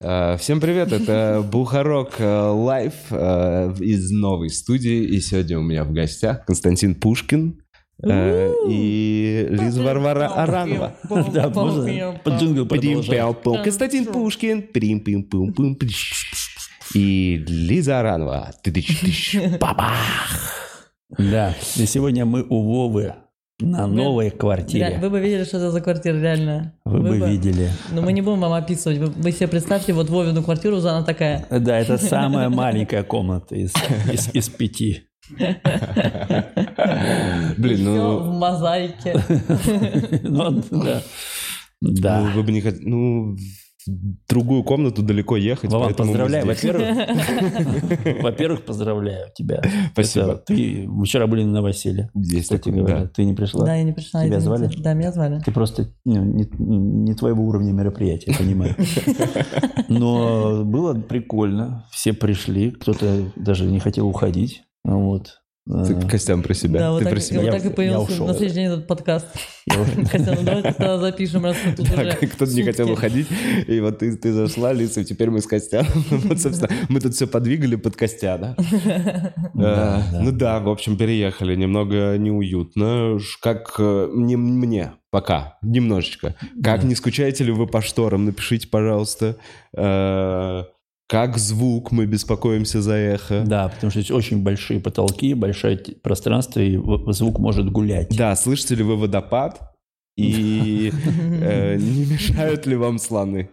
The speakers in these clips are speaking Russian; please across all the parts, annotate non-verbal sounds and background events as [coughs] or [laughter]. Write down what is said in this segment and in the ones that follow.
Э, Всем привет, это [laughs] Бухарок э, Лайв э, из новой студии. И сегодня у меня в гостях Константин Пушкин и Лиза Варвара Аранова. [laughs] Да, можно под джингл продолжать. Пим-пяу-пум. Константин Пушкин. И Лиза Аранова. Бабах. [laughs] Да, и сегодня мы у Вовы на новой Ре- квартире. Вы бы видели, что это за квартира, реально. Вы бы видели. Но мы не будем вам описывать. Вы, вы себе представьте, вот Вовину квартиру, она такая. Да, это самая маленькая комната из, из, из пяти. Блин, ну... в мозаике. [laughs] Ну, да. Ну, Да. вы бы не хотели... Ну, в другую комнату далеко ехать, Вован, поздравляю. здесь. Во-первых, во-первых, поздравляю тебя. Спасибо. Ты, вчера были на новоселье, Есть кстати говоря. да. Ты не пришла? Да, я не пришла. Тебя звали? Да, меня звали. Ты просто ну, не, не твоего уровня мероприятия, я понимаю. [laughs] Но было прикольно. Все пришли, кто-то даже не хотел уходить. Вот. Ты Э, к Костям про себя. Да, вот Ты так, про себя. вот так и я появился ушел. на следующий день этот подкаст. Хотя, [laughs] ну давайте тогда запишем, раз мы тут уже кто-то не хотел сутки. уходить, и вот ты, ты зашла, Лиса, и теперь мы с Костя. [laughs] Вот, собственно, мы тут все подвигали под Костя, [laughs] да? Да, Э. Ну да, в общем, переехали. Немного неуютно. Как э, не мне пока, немножечко. Как не скучаете ли вы по шторам? Напишите, пожалуйста. Как звук? Мы беспокоимся за эхо. Да, потому что здесь очень большие потолки, большое пространство, и звук может гулять. Да, слышите ли вы водопад? И [laughs] э, не мешают ли вам слоны?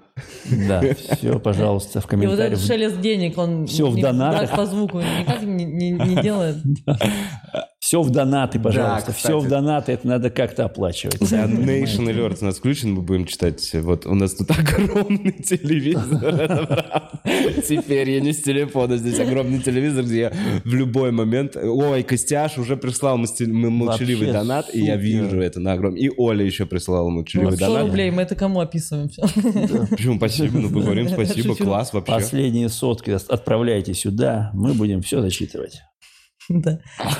Да, все, пожалуйста, в И вот комментариях. этот шелест денег, он Всё в донатах. так по звуку никак не, не- не делает. [laughs] Все в донаты, пожалуйста. Да, все в донаты, это надо как-то оплачивать. Да, Nation Alert у нас включен, мы будем читать. Вот у нас тут [laughs] огромный телевизор. [laughs] Теперь я не с телефона, здесь огромный телевизор, где я в любой момент... Ой, Костяш уже прислал молчаливый донат, и я вижу это на огромном... И Оля еще прислала молчаливый Вот 100 донат. рублей, мы это кому описываем? Почему? Спасибо, ну говорим спасибо, класс вообще. Последние сотки отправляйте сюда, мы будем все зачитывать. [laughs]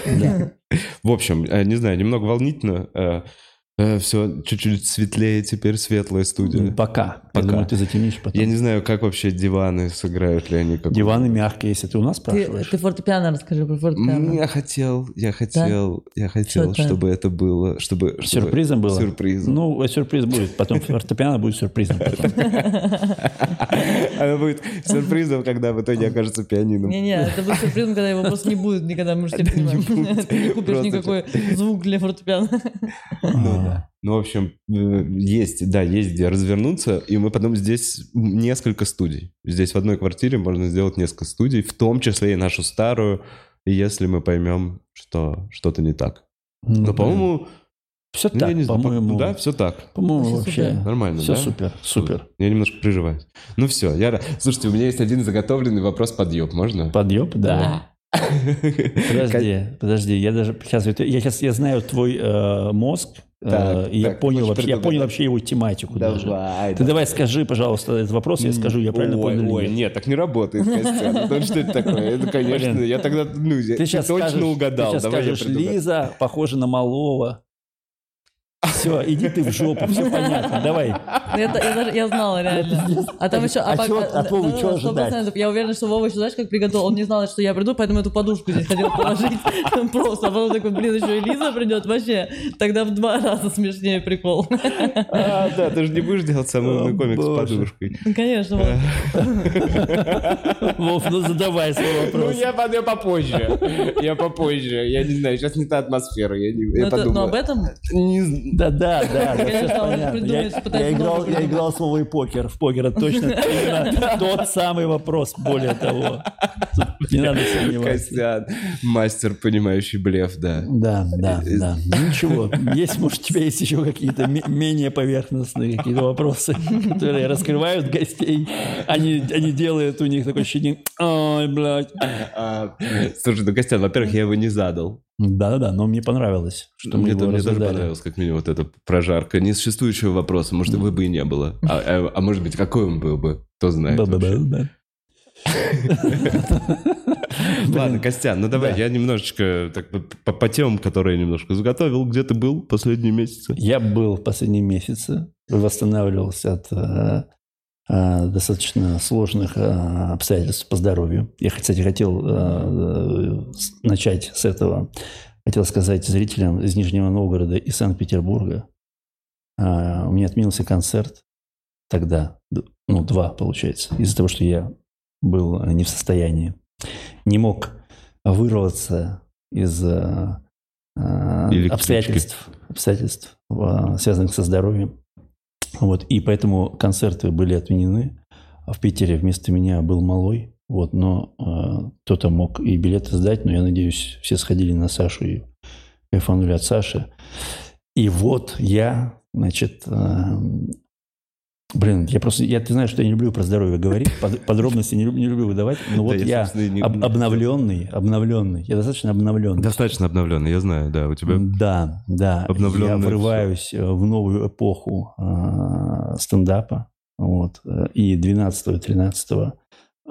Да. В общем, э, не знаю, немного волнительно. Все чуть-чуть светлее теперь, светлая студия. Пока. Пока. Я думаю, ты затемнишь потом. Я не знаю, как вообще диваны сыграют ли они. какую- Диваны мягкие, если ты у нас Ты, спрашиваешь. ты фортепиано расскажи про фортепиано. Я хотел, я хотел, я хотел, это? чтобы это было, чтобы... чтобы- Сюрпризом было? Сюрпризом. Ну, э, сюрприз будет. Потом фортепиано будет сюрпризом. потом. [laughs] Оно будет сюрпризом, когда в итоге окажется пианином. Не-не, это будет сюрпризом, когда его просто не будет никогда, мы же все понимаем. Ты не купишь никакой звук для фортепиано. А, Ну, в общем, э, есть, да, есть где развернуться, и мы потом здесь несколько студий. Здесь в одной квартире можно сделать несколько студий, в том числе и нашу старую, и если мы поймем, что что-то не так. ну, Но, по-моему, Все ну, так, не знаю, по-моему. да, все так. По-моему, Вообще супер. Нормально, все да? супер, супер. Я немножко переживаю. Ну все, я... Слушайте, у меня есть один заготовленный вопрос подъеб, можно? Подъеб, да. [laughs] Подожди, подожди, я даже сейчас, я сейчас я знаю твой э, мозг, э, Так, и я так, понял можешь вообще, я понял вообще его тематику даже. Давай, Ты давай скажи, пожалуйста, этот вопрос, я скажу, я правильно ой, понял Ой, нет. нет, так не работает, Костя. Ну, то, что это такое? Это, конечно, я тогда, ну, я- Ты сейчас точно угадал. Ты сейчас Давай я скажешь. Лиза похожа на малого. Все, иди ты в жопу, все понятно, давай. Я, та- я даже- я знала реально. А там еще... А чё- от Вовы да, сто ожидать? Я уверена, что Вова еще, знаешь, как приготовил. Он не знал, что я приду, поэтому эту подушку здесь хотел положить просто. А потом такой, блин, еще и Лиза придет. Вообще, тогда в два раза смешнее прикол. А, да, ты же не будешь делать самый умный О, комик с подушкой. Ну, Конечно, вот. Вов, ну задавай свой Ну, вопрос. я, по- я попозже. Я попозже. Я не знаю, сейчас не та атмосфера. Я, не, я Ну, это- подумал. Но об этом Не Да, да, да, да, Конечно, Я, играл, я играл с Вовой покер. В покер это точно тот самый вопрос, более того. Не надо сомневаться. Костян, мастер, понимающий блеф, да. Да, да, да. Ну, Ничего. Есть, может, у тебя есть еще какие-то ме- менее поверхностные какие-то вопросы, которые раскрывают гостей. Они, они делают у них такое ощущение, ой, блядь. А, слушай, ну, Костян, во-первых, я его не задал. Да-да-да, но мне понравилось, что мы мне, его мне тоже разгадали. понравилось, как минимум, вот эта прожарка несуществующего вопроса. Может, его бы и не было. А, а- а может быть, какой он был бы? Кто знает. Ба-ба-ба-ба. [laughs] Ладно, Костян, ну давай, Да. я немножечко так, по, темам, которые я немножко заготовил. Где ты был последние месяцы? Я был в последние месяцы, восстанавливался от э, достаточно сложных э, обстоятельств по здоровью. Я, кстати, хотел э, начать с этого. Хотел сказать зрителям из Нижнего Новгорода и Санкт-Петербурга. Э, У меня отменился концерт тогда, ну, два, получается, из-за того, что я был э, не в состоянии. Не мог вырваться из э, э, обстоятельств, обстоятельств, э, связанных со здоровьем. Вот, и поэтому концерты были отменены. В Питере вместо меня был малой. Вот, но э, кто-то мог и билеты сдать, но я надеюсь, все сходили на Сашу и кайфанули от Саши. И вот я, значит, э, блин, я просто, я, ты знаешь, что я не люблю про здоровье говорить, [laughs] под- подробности не люблю, не люблю выдавать, но вот Да, я, и не- об- обновленный, обновленный, я достаточно обновленный. Достаточно обновленный, я знаю, да, у тебя... Да, да. Я врываюсь э, в новую эпоху э, стендапа. Вот. И 12-13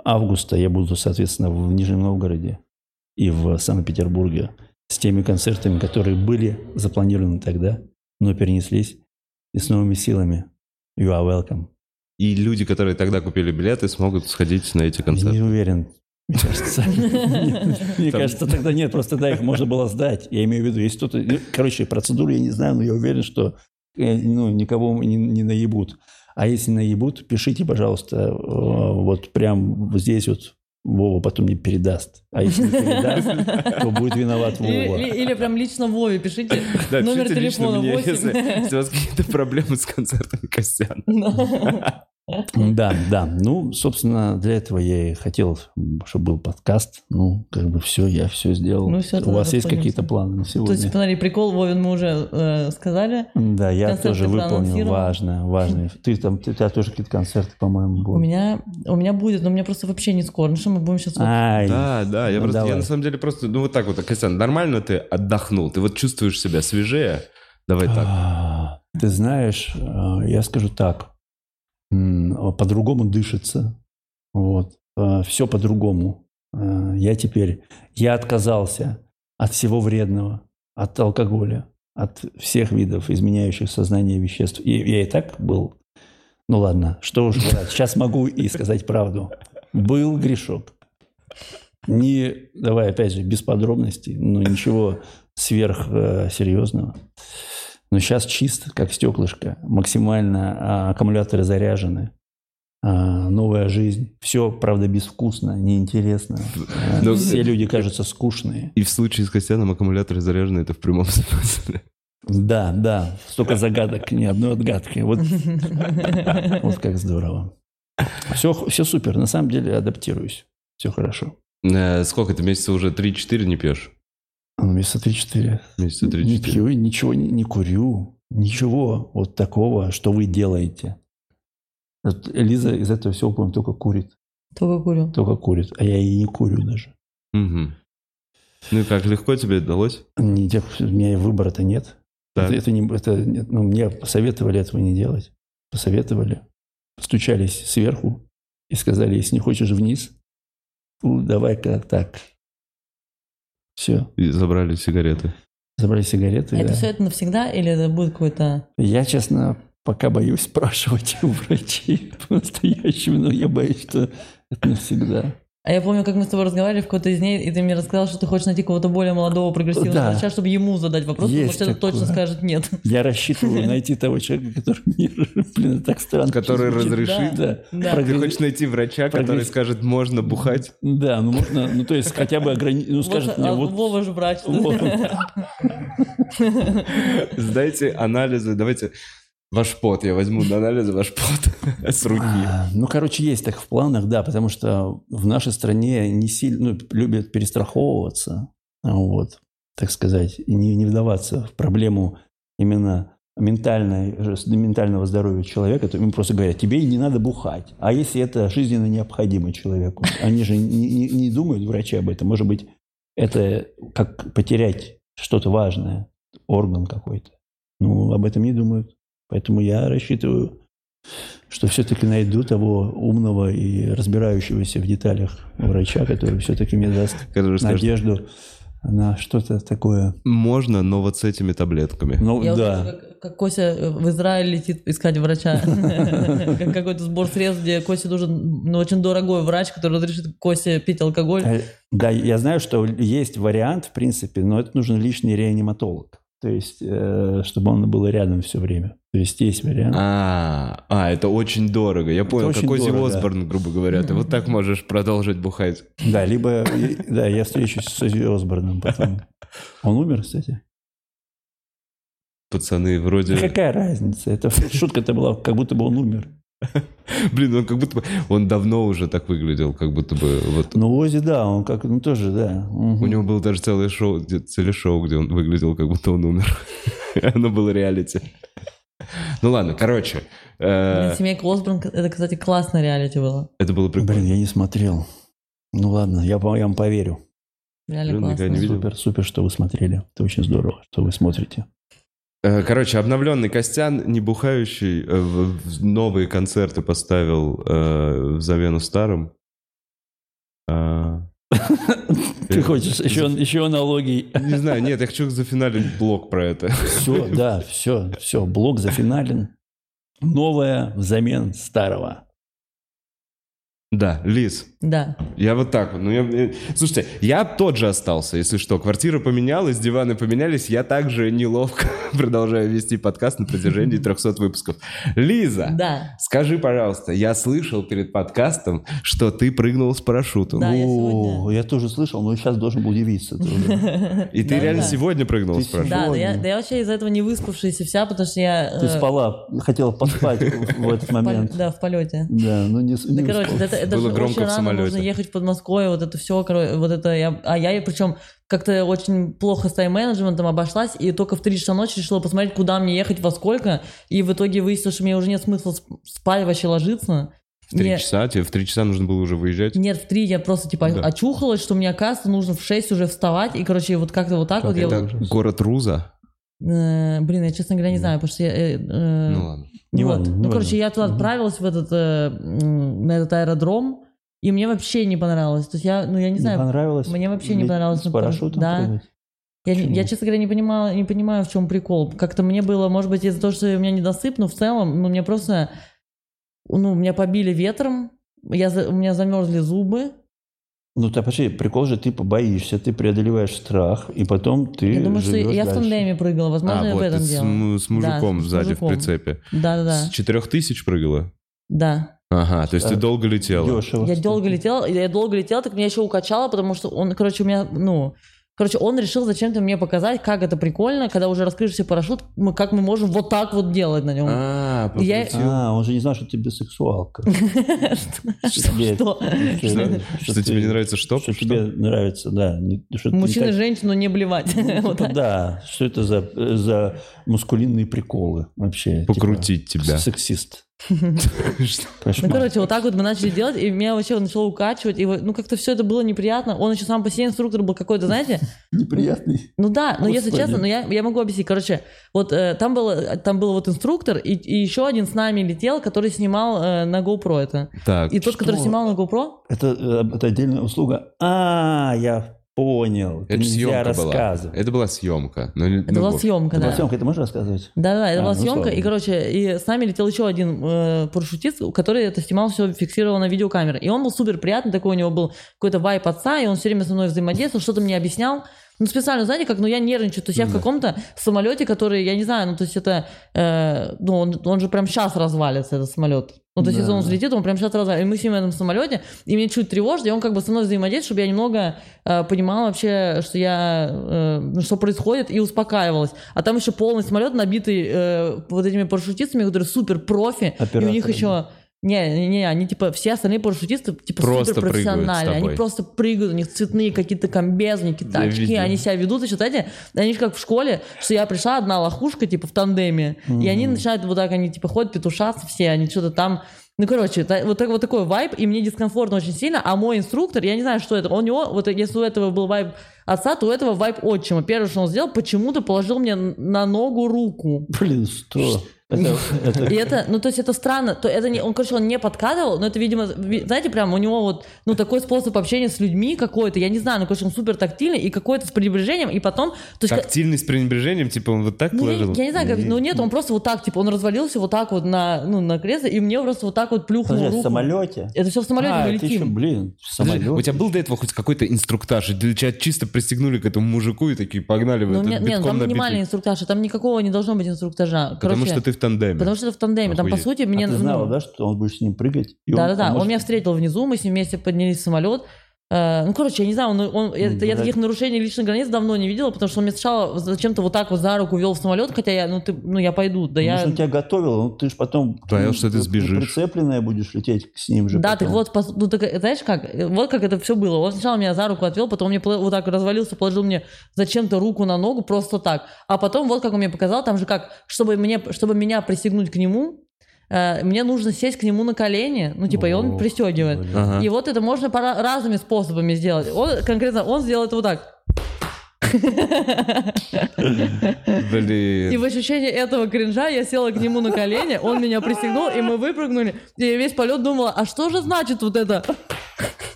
августа я буду, соответственно, в Нижнем Новгороде и в Санкт-Петербурге с теми концертами, которые были запланированы тогда, но перенеслись. И с новыми силами. You are welcome. И люди, которые тогда купили билеты, смогут сходить на эти Я концерты. не уверен. Мне кажется, [laughs] мне кажется, тогда нет, просто тогда их можно было сдать. Я имею в виду, если кто-то... Короче, процедуру я не знаю, но я уверен, что э, ну, никого не, не наебут. А если наебут, пишите, пожалуйста, э, вот прям здесь вот Вова потом мне передаст. А если не передаст, [laughs] то будет виноват Вова. или- или прям лично Вове пишите Да, номер пишите лично телефона мне, 8. если, если у вас какие-то проблемы с концертами Костяна. [laughs] Да, да. Ну, собственно, для этого я и хотел, чтобы был подкаст. Ну, как бы все, я все сделал. Ну, всё, У вас есть какие-то планы на То сегодня? есть, смотри, прикол, Вовин мы уже э, сказали. Да, я Концерты тоже выполнил проанонсировал. важно, важно. Ты там, ты, у тебя тоже какие-то концерты, по-моему, У будут. меня, у меня будет, но у меня просто вообще не скоро. Ну что, мы будем сейчас... Ай, Да, да, я Ну, просто, я давай. на самом деле просто, ну вот так вот, Костян, нормально ты отдохнул, ты вот чувствуешь себя свежее? Давай так. А, Ты знаешь, э, я скажу так, по-другому дышится, вот, все по-другому. Э, Я теперь, я отказался от всего вредного, от алкоголя, от всех видов изменяющих сознание веществ. И я и так был, ну ладно, что уж врать, сейчас могу и сказать правду. Был грешок. Не, давай опять же, без подробностей, но ничего сверхсерьезного. Но сейчас чисто, как стеклышко, максимально а, аккумуляторы заряжены, а, новая жизнь. Все, правда, безвкусно, неинтересно. А, Ну, Все люди кажутся скучные. И в случае с Костяном аккумуляторы заряжены, это в прямом [laughs] смысле. Да, да, столько загадок, ни одной отгадки. Вот, [laughs] вот как здорово. Все, все супер, на самом деле адаптируюсь. Все хорошо. Э, Сколько ты месяца уже 3-4 не пьешь? Ну, месяца 3-4. Месяца Не 3-4. пью, и ничего не, не курю. Ничего вот такого, что вы делаете. Вот Лиза из этого всего, по только курит. Только курю. Только курит. А я и не курю даже. Мгм. Ну и как, легко тебе удалось? Не, у меня и выбора-то нет. Так. Это, это не, это, ну, мне посоветовали этого не делать. Посоветовали. Стучались сверху и сказали, если не хочешь вниз, ну, давай-ка так. Все. И забрали сигареты. Забрали сигареты. Это да. все это навсегда или это будет какой-то... Я, честно, пока боюсь спрашивать [laughs] у врачей по-настоящему, но я боюсь, что это навсегда. А я помню, как мы с тобой разговаривали в какой-то из дней, и ты мне рассказал, что ты хочешь найти кого-то более молодого, прогрессивного Да. врача, чтобы ему задать вопрос, Есть потому что это такое. точно скажет нет. Я рассчитываю [laughs] найти того человека, который мне, [laughs] блин, так странно. Который разрешит? Да. Да. Ты Прогресс- хочешь найти врача, который Прогресс- скажет, можно бухать? Да, ну можно, ну то есть хотя бы ограничить, ну скажет Вот, мне, а вот, Вова же врач. [laughs] Сдайте анализы, давайте ваш пот, я возьму на анализы ваш пот [laughs] с руки. А, Ну, короче, есть так в планах, да, потому что в нашей стране не сильно ну, любят перестраховываться, вот, так сказать, и не, не вдаваться в проблему именно ментальной, ментального здоровья человека, то им просто говорят, тебе не надо бухать. А если это жизненно необходимо человеку? Они же не, не- не думают, врачи, об этом. Может быть, это как потерять что-то важное, орган какой-то. Ну, об этом не думают. Поэтому я рассчитываю что все-таки найду того умного и разбирающегося в деталях врача, который все-таки мне даст [laughs] надежду на что-то такое. Можно, но вот с этими таблетками. Ну, Я да. услышала, как, как Кося в Израиль летит искать врача. [laughs] Как Какой-то сбор средств, где Косе нужен ну, очень дорогой врач, который разрешит Косе пить алкоголь. Э, Да, я знаю, что есть вариант, в принципе, но это нужен лишний реаниматолог. То есть, э, чтобы он был рядом все время. То есть, есть вариант. А, а, это очень дорого. Я понял, очень как Оззи дорого, Осборн, грубо говоря. Ты вот так можешь продолжить бухать. Да, либо, да, я встречусь с Оззи Осборном потом. Он умер, кстати? Пацаны, вроде... Какая разница? Это [laughs] шутка-то была, как будто бы он умер. [laughs] Блин, он как будто бы... Он давно уже так выглядел, как будто бы... Вот... Ну, Ози, да, он как, ну, тоже, да. Мгм. У него было даже целое шоу, где- телешоу, где он выглядел, как будто он умер. [laughs] Оно было реалити. Ну ладно, короче. э, Блин, Семейка Осборн, это, кстати, классное реалити было. Это было Блин, прикольно. я не смотрел. Ну, ладно, я, я вам поверю. Реально Блин, никогда классно. не видел. Супер, супер, что вы смотрели. Это очень здорово, что вы смотрите. Э, Короче, обновленный Костян, не бухающий, э, новые концерты поставил э, в замену старым. А, [laughs] Ты хочешь еще, еще аналогий? Не знаю, нет, я хочу зафиналить блог про это. Все, да, все, все, блок зафинален. Новое взамен старого. Да, Лиз, Да. я вот так вот. Ну, я, я- Слушайте, я тот же остался, если что. Квартира поменялась, диваны поменялись, я также неловко [laughs] продолжаю вести подкаст на протяжении [laughs] 300 выпусков. Лиза, Да. скажи, пожалуйста, я слышал перед подкастом, что ты прыгнул с парашютом. Да, я сегодня- я тоже слышал, но сейчас должен был удивиться. И ты реально сегодня прыгнул Ты с парашютом? Да, да я, вообще из-за этого не выспавшаяся вся, потому что я... Ты э, спала, хотела поспать [laughs] в этот момент. Да, в полете. Да, ну не, Да, короче, успел. это, это Было громко очень в рано самолете. нужно ехать в Подмосковье, вот это все, вот это я, а я причем как-то очень плохо с тайм-менеджментом обошлась, и только в 3 часа ночи решила посмотреть, куда мне ехать, во сколько, и в итоге выяснилось, что мне уже нет смысла сп- спать, вообще ложиться. В три часа? Тебе в три часа нужно было уже выезжать? Нет, в 3 я просто типа Да. очухалась, что мне, оказывается, нужно в 6 уже вставать, и, короче, вот как-то вот так Как вот я... Город Руза? Э, блин, я, честно говоря, не знаю, потому что я... э, э, Ну ладно. Не вот. важно, не ну, короче, важно. я туда Мгм. отправилась в этот, э, на этот аэродром, и мне вообще не понравилось. То есть я, ну, я не Не знаю, понравилось? мне вообще не понравилось С на параш- парашютом да. прыгать? я, не- почему? я, честно говоря, не понимаю, не понимаю, в чем прикол. Как-то мне было, может быть, из-за того, что у меня недосып, но в целом, ну, мне просто, ну, меня побили ветром, я, у меня замерзли зубы. Ну, так, подожди, прикол же, ты побоишься, ты преодолеваешь страх, и потом ты я думаю, что я в дальше. тандеме прыгала, возможно, а, я в вот, этом ты с, дело. с мужиком Да, с сзади мужиком. в прицепе. Да-да-да, С четырех тысяч прыгала? да. Ага, то есть ты Так. долго летела. Дешево. Я долго летела, я долго летела, так меня еще укачало, потому что он, короче, у меня, ну, короче, он решил зачем-то мне показать, как это прикольно, когда уже раскрывшийся парашют, мы, как мы можем вот так вот делать на нем. А, Я-. А, он же не знал, что ты бисексуалка. [laughs] Тебе- Что? Что, что тебе не нравится что? Что тебе нравится, да. Мужчина и женщину не блевать. Вот Типа, да, что это за, за мускулинные приколы вообще? Покрутить Типа, тебя. Сексист. [laughs] Ну, короче, вот так вот мы начали делать, и меня вообще начало укачивать, и вот, ну, как-то все это было неприятно. Он еще сам по себе инструктор был какой-то, знаете, [laughs] Неприятный. Ну да, но если честно, ну я, я могу объяснить. Короче, вот э, там, было, там был вот инструктор, и, еще один с нами летел, который снимал э, на GoPro это. Так, И тот, который снимал на GoPro, Это, э, это отдельная услуга. А, я понял. это нельзя съемка была. рассказывать. Это была съемка. Ну, не- это ну, была вот. съемка, Это да. съемка, это можно рассказывать? Да-да, это А, была ну, съемка, слава и, короче, и с нами летел еще один э, парашютист, который это снимал, все фиксировал на видеокамеры. И он был супер приятный, такой у него был какой-то вайп отца, и он все время со мной взаимодействовал, что-то мне объяснял. Ну, специально, знаете, как, ну, я нервничаю, то есть я в каком-то самолете, который, я не знаю, ну, то есть это, э, ну, он, он же прям сейчас развалится, этот самолет. Ну, то есть, Да. если он взлетит, он прям сейчас развалится. И мы с ним в этом самолете, и мне чуть тревожно, и он как бы со мной взаимодействует, чтобы я немного э, понимала вообще, что я, э, что происходит, и успокаивалась. А там еще полный самолет, набитый э, вот этими парашютистами, которые супер профи, и у них еще... Не, не, не, они типа все остальные парашютисты типа Просто супер прыгают с профессиональные. тобой. Они просто прыгают, у них цветные какие-то очки, видел. они себя ведут еще, знаете, они же как в школе, что я пришла одна лохушка, типа в тандеме, и они начинают вот так, они типа ходят петушаться все, они что-то там ну, короче, вот, так, вот такой вайб, и мне дискомфортно очень сильно, а мой инструктор, я не знаю, что это, у него, вот если у этого был вайб отца, то у этого вайб отчима. Первое, что он сделал, почему-то положил мне на ногу руку. Блин, что? Это, [laughs] это- И это, ну, то есть это странно. То это не, он, короче, он не подкатывал, но это, видимо, ви- знаете, прям у него вот, ну, такой способ общения с людьми какой-то, я не знаю, ну, короче, он супер тактильный и какой-то с пренебрежением, и потом, то есть... Тактильный с пренебрежением, типа он вот так Ну, я, положил? я не знаю, как, ну нет, он просто вот так, типа, он развалился вот так вот на, ну, на кресло, и мне просто вот так вот плюхнул Подожди, в руку. самолете? Это все в самолете, а, мы это еще, летим. блин, в Подожди, самолете. у тебя был до этого хоть какой-то инструктаж? Или тебя чисто пристегнули к этому мужику и такие погнали в Ну, этот нет, нет, битком там набитый? минимальный инструктаж, там никакого не должно быть инструктажа. Потому Короче, что ты в тандеме. Потому что это в тандеме. Там, по Охуеть. сути, мне... а ты ну, знала, да, что он будет с ним прыгать? И Да, да, да. Он может- меня встретил внизу, мы с ним вместе поднялись в самолет. Э, Ну, короче, я не знаю, он, он- это- я да. таких нарушений личных границ давно не видела, потому что он меня сначала зачем-то вот так вот за руку вел в самолет, хотя я, ну, ты, ну, я пойду, да я... Может, он тебя готовил, ну ты же потом... Боялся, что ты ну, сбежишь. Прицепленная будешь лететь с ним же Да, потом. так вот, ну, так, знаешь как, вот как это все было. Он сначала меня за руку отвел, потом мне вот так развалился, положил мне зачем-то руку на ногу, просто так. А потом вот как он мне показал, там же как, чтобы, мне, чтобы меня пристегнуть к нему, э, мне нужно сесть к нему на колени, ну, типа, и он пристегивает. Ага. И вот это можно пора- разными способами сделать. Он, конкретно, он сделал это вот так. И Блин. в ощущении этого кринжа я села к нему на колени, он меня пристегнул, и мы выпрыгнули. И я весь полет думала, а что же значит вот это?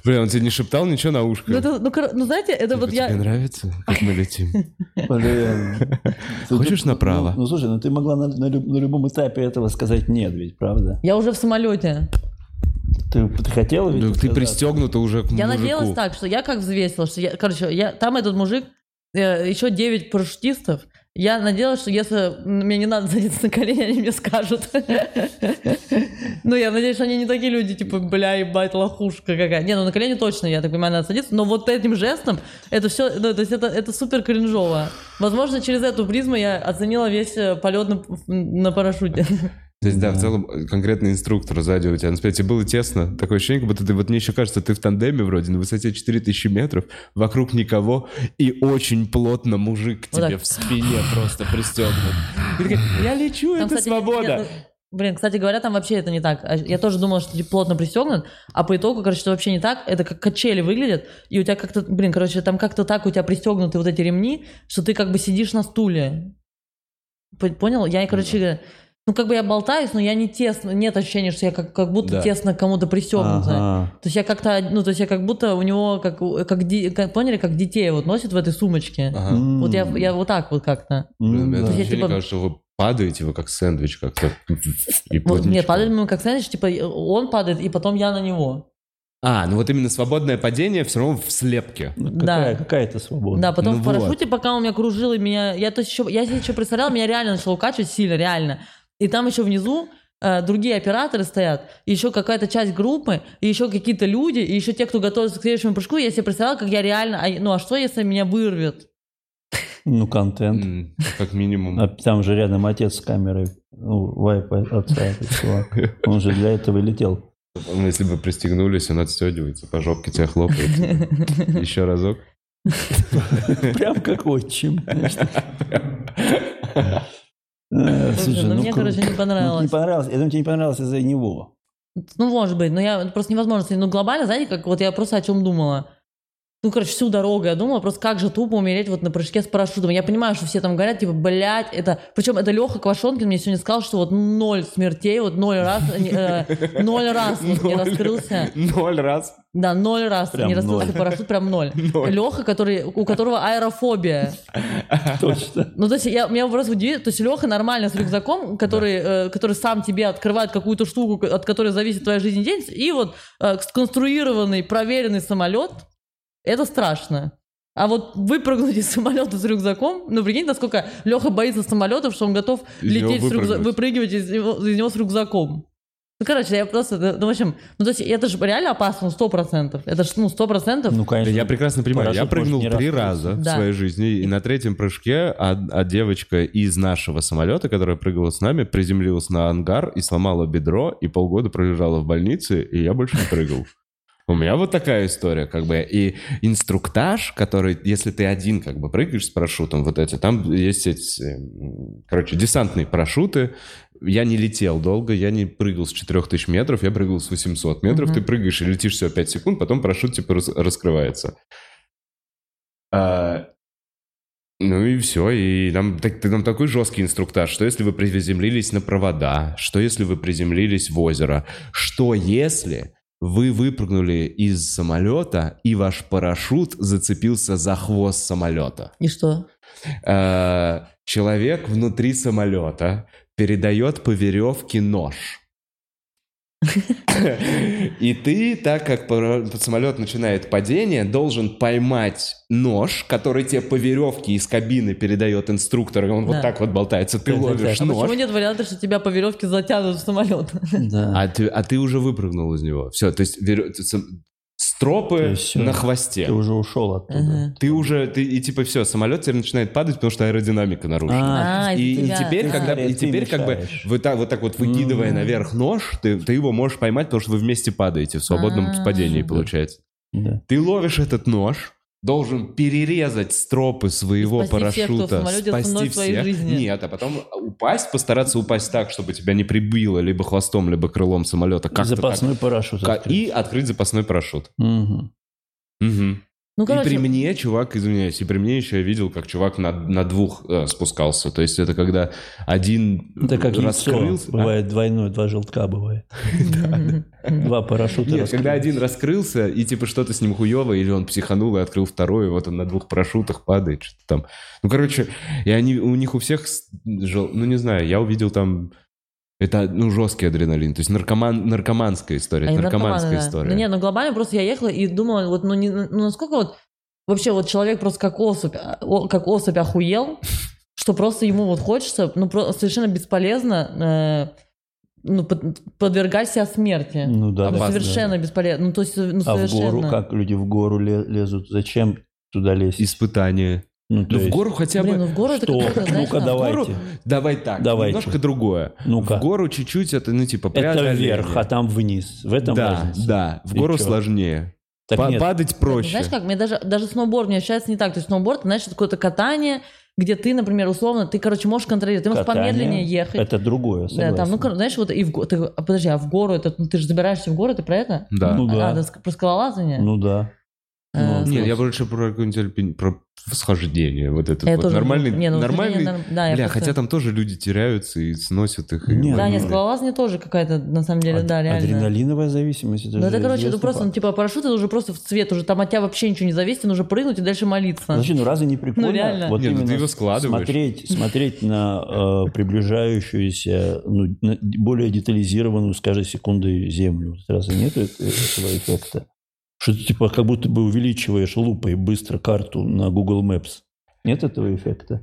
Блин, он тебе не шептал ничего на ушко? Ну, это, ну, кор- ну, знаете, это Типа, вот я... Тебе нравится, как мы летим? Блин. [laughs] Ты- Хочешь направо? Ну, ну, слушай, ну ты могла на, на люб- на любом этапе этого сказать нет, ведь, правда? Я уже в самолете. Ты, ты хотела ведь Ну, ты пристегнута уже к Я мужику. надеялась так, что я как взвесила, что я, короче, я, там этот мужик, еще 9 парашютистов, я надеялась, что если мне не надо садиться на колени, они мне скажут. Ну, я надеюсь, что они не такие люди, типа, бля, ебать, лохушка какая. Не, ну на колени точно, я так понимаю, надо садиться, но вот этим жестом, это все, ну, то есть это, это супер кринжово. Возможно, через эту призму я оценила весь э, полет на, на парашюте. То есть, да, в целом, э, конкретный инструктор сзади у тебя. На тебе было тесно. Такое ощущение, как будто ты, вот мне еще кажется, ты в тандеме вроде, на высоте 4000 метров, вокруг никого, и очень плотно мужик Вот тебе так. в спине просто пристегнут. И такая, [laughs] я лечу, Там, это кстати, свобода. нет, ну, Блин, кстати говоря, там вообще это не так. А Я тоже думала, что типа, плотно пристегнут, а по итогу, короче, это вообще не так. Это как качели выглядят, и у тебя как-то, блин, короче, там как-то так у тебя пристегнуты вот эти ремни, что ты как бы сидишь на стуле. Понял? Я, короче, ну как бы я болтаюсь, но я не тесно, нет ощущения, что я как, как будто Да. тесно к кому-то пристегнута. Ага. То есть я как-то, ну то есть я как будто у него, как, как, ди- как- поняли, как детей вот носит в этой сумочке. Ага. Вот я, я вот так вот как-то. Блин, да. такое Я ощущение, типа- кажется, что вы падаете, вы как сэндвич как-то. Вот, нет, падает мы как сэндвич, типа он падает, и потом я на него. А, ну вот именно свободное падение все равно в слепке. Ну, Да. Какая, какая это свобода? Да, потом Ну в вот. парашюте, пока он меня кружил, и меня... Я, то есть, еще, я себе еще представляла, меня реально начало укачивать сильно, реально. И там еще внизу э, другие операторы стоят, еще какая-то часть группы, и еще какие-то люди, и еще те, кто готовится к следующему прыжку. Я себе представляла, как я реально... а, Ну, а что, если меня вырвет? Ну, контент. М, Как минимум. А там же рядом отец с камерой. Ну, вайп отца этот чувак. Он же для этого и летел. Если бы пристегнулись, он отстегивается, по жопке тебя хлопает. Еще разок. Прям как отчим. Э, Слушай, ну, ну мне, короче, не ну, понравилось. Не понравилось. Я думаю, тебе не понравилось из-за него. Ну, может быть, но я просто невозможно. Ну, глобально, знаете, как вот я просто о чем думала. Ну, короче, всю дорогу я думала, просто как же тупо умереть вот на прыжке с парашютом. Я понимаю, что все там говорят, типа, блядь, это... Причем это Леха Квашонкин мне сегодня сказал, что вот ноль смертей, вот ноль раз, не, э, ноль раз вот не раскрылся. Ноль раз. Да, ноль раз Прям не раскрылся ноль. парашют, прям ноль. [laughs] Ноль. Леха, который, у которого аэрофобия. [laughs] Точно. Ну, то есть, я, меня просто удивило, то есть Леха нормально с рюкзаком, который, э, который сам тебе открывает какую-то штуку, от которой зависит твоя жизнь и день, и вот э, сконструированный, проверенный самолет, это страшно. А вот выпрыгнуть из самолета с рюкзаком, ну, прикинь, насколько Леха боится самолетов, что он готов Из лететь с рюкза- выпрыгнуть. выпрыгивать из него, из него с рюкзаком. Ну, короче, я просто, ну, в общем, ну, то есть это же реально опасно, сто процентов. Это же, ну, сто процентов. Ну, конечно. Я прекрасно понимаю, я прыгнул три раза в Да. своей жизни, и на третьем прыжке а, а девочка из нашего самолета, которая прыгала с нами, приземлилась на ангар и сломала бедро, и полгода пролежала в больнице, и я больше не прыгал. У меня вот такая история, как бы, и инструктаж, который, если ты один, как бы, прыгаешь с парашютом, вот эти, там есть эти, м, короче, десантные парашюты, я не летел долго, я не прыгал с 4000 метров, я прыгал с 800 метров, ты прыгаешь и летишь всего 5 секунд, потом парашют, типа, рас- раскрывается. А, Ну и все, и нам, так, там такой жесткий инструктаж, что если вы приземлились на провода, что если вы приземлились в озеро, что если вы выпрыгнули из самолета и ваш парашют зацепился за хвост самолета. И что? Э, Человек внутри самолета передает по веревке нож. И ты, так как самолет начинает падение, должен поймать нож, который тебе по веревке из кабины передает инструктор, и он вот Да. так вот болтается. Ты так, ловишь так. А почему нож, нет варианта, что тебя по веревке затянут в самолет? Да. а ты, а ты уже выпрыгнул из него. Все, то есть сам- стропы есть на Ты хвосте. уже ушел оттуда. Ага. Ты уже, ты, и типа все, самолет теперь начинает падать, потому что аэродинамика нарушена. А, И, из-за и тебя. теперь, А. когда, и Ты теперь как бы вы так, вот так вот выкидывая Мгм. наверх нож, ты, ты его можешь поймать, потому что вы вместе падаете в свободном А. падении, получается. Да. Ты ловишь этот нож, должен перерезать стропы своего спасти всех, кто парашюта, спасти всех. жизни. Нет, а потом упасть, постараться упасть так, чтобы тебя не прибило либо хвостом, либо крылом самолета. Как-то Запасной парашют. так. Ка- открыть. И открыть запасной парашют. Мгм. Мгм. Ну, и при короче, мне чувак, извиняюсь, и при мне еще я видел, как чувак на, на двух э, спускался. То есть это когда один Это как яйцо. раскрылся... а? Бывает двойное, два желтка бывает. Два парашюта. Нет, когда один раскрылся, и типа что-то с ним хуево, или он психанул и открыл второй, и вот он на двух парашютах падает, что-то там. Ну, короче, и они, у них у всех, ну, не знаю, я увидел там... Это, ну, жесткий адреналин. То есть наркоман, наркоманская история. Они это наркоманская наркоманы, да. история. Ну, нет, ну глобально просто я ехала и думала, вот, ну, не- ну, насколько вот вообще вот человек просто как особь, а, как особь охуел, что просто ему вот хочется, ну, про- совершенно бесполезно э, ну, под- подвергать себя смерти. Ну да. Опасно, да. совершенно бесполезно. Ну, то есть, ну, А в совершенно. гору, как люди в гору ле- лезут? Зачем туда лезть? Испытание. Ну, Ну, в есть, гору хотя бы... Блин, ну в гору это что? какая-то, знаешь, Ну-ка, там- давай. гору- Давайте. Давай так, Давайте. немножко другое. Ну-ка. В гору чуть-чуть это, ну, типа, Это вверх, а там вниз. В этом Да, разница. да, в И гору чё? сложнее. Так Па- нет, Падать Ну, проще. Знаешь как, мне даже, даже сноуборд мне ощущается не так. То есть сноуборд, знаешь, это какое-то катание, где ты, например, условно, ты, короче, можешь контролировать. Ты можешь катание помедленнее ехать. Это другое, Да, согласен. там, ну, знаешь, вот и в ты- а, подожди, а в гору это, ну, ты же забираешься в гору, ты про это? Да. Ну да. А, да, ск- про скалолазание? Ну да. Э, ну, Нет, я больше про какое-нибудь альпин- про восхождение. Вот этот Я вот тоже нормальный. Не, ну, нормальный. норм- да, Бля, просто- хотя там тоже люди теряются и сносят их. и Нет, Да, вот, нет, ну, скалолазание тоже какая-то, на самом деле, Ад- да, реально. Адреналиновая зависимость. Это Ну, это, короче, ну, просто, ну, типа, парашют это уже просто в цвет, уже там от тебя вообще ничего не зависит, нужно прыгнуть и дальше молиться. Подожди, ну разве не прикольно? реально. Вот Не, ну ты именно его складываешь. Смотреть, смотреть на э, приближающуюся, ну, на более детализированную с каждой секундой землю. Разве нет этого эффекта? Что ты типа как будто бы увеличиваешь лупой быстро карту на Google Maps. Нет этого эффекта?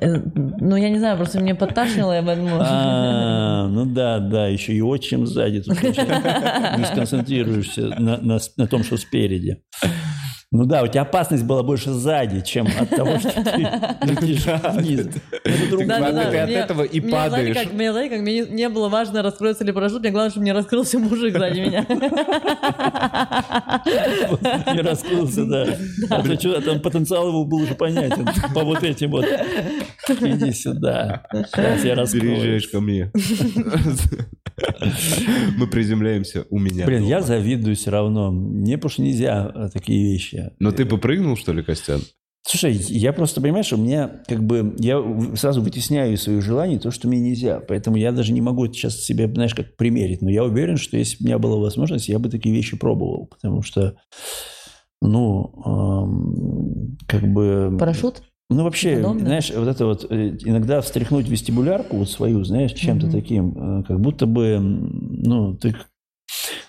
Э, Ну, я не знаю, просто мне подташнило, я поэтому... А, ну да, да, еще и отчим сзади. Не [laughs] сконцентрируешься на, на том, что спереди. Ну да, у тебя опасность была больше сзади, чем от того, что ты [laughs] летишь вниз. Это другое. Да, да, да. Ты от этого и падаешь. как, мне, знаете, как мне не, было важно, раскроется ли парашют, мне главное, чтобы не раскрылся мужик сзади меня. Не раскрылся, да. А то что, там потенциал его был уже понятен. По вот этим вот. Иди сюда. Сейчас я Переезжаешь раскроюсь. ко мне. Мы приземляемся у меня. Блин, я завидую все равно. Мне потому что нельзя э, такие вещи. Но ты попрыгнул, что ли, Костян? Слушай, я просто, понимаешь, у меня как бы, я сразу вытесняю из своих желаний то, что мне нельзя. Поэтому я даже не могу это сейчас себе, знаешь, как примерить. Но я уверен, что если бы у меня была возможность, я бы такие вещи пробовал. Потому что, ну, эм, как бы... Парашют? Ну, вообще, Удобно? знаешь, вот это вот, э, иногда встряхнуть вестибулярку вот свою, знаешь, чем-то Мгм. таким, э, как будто бы, ну, ты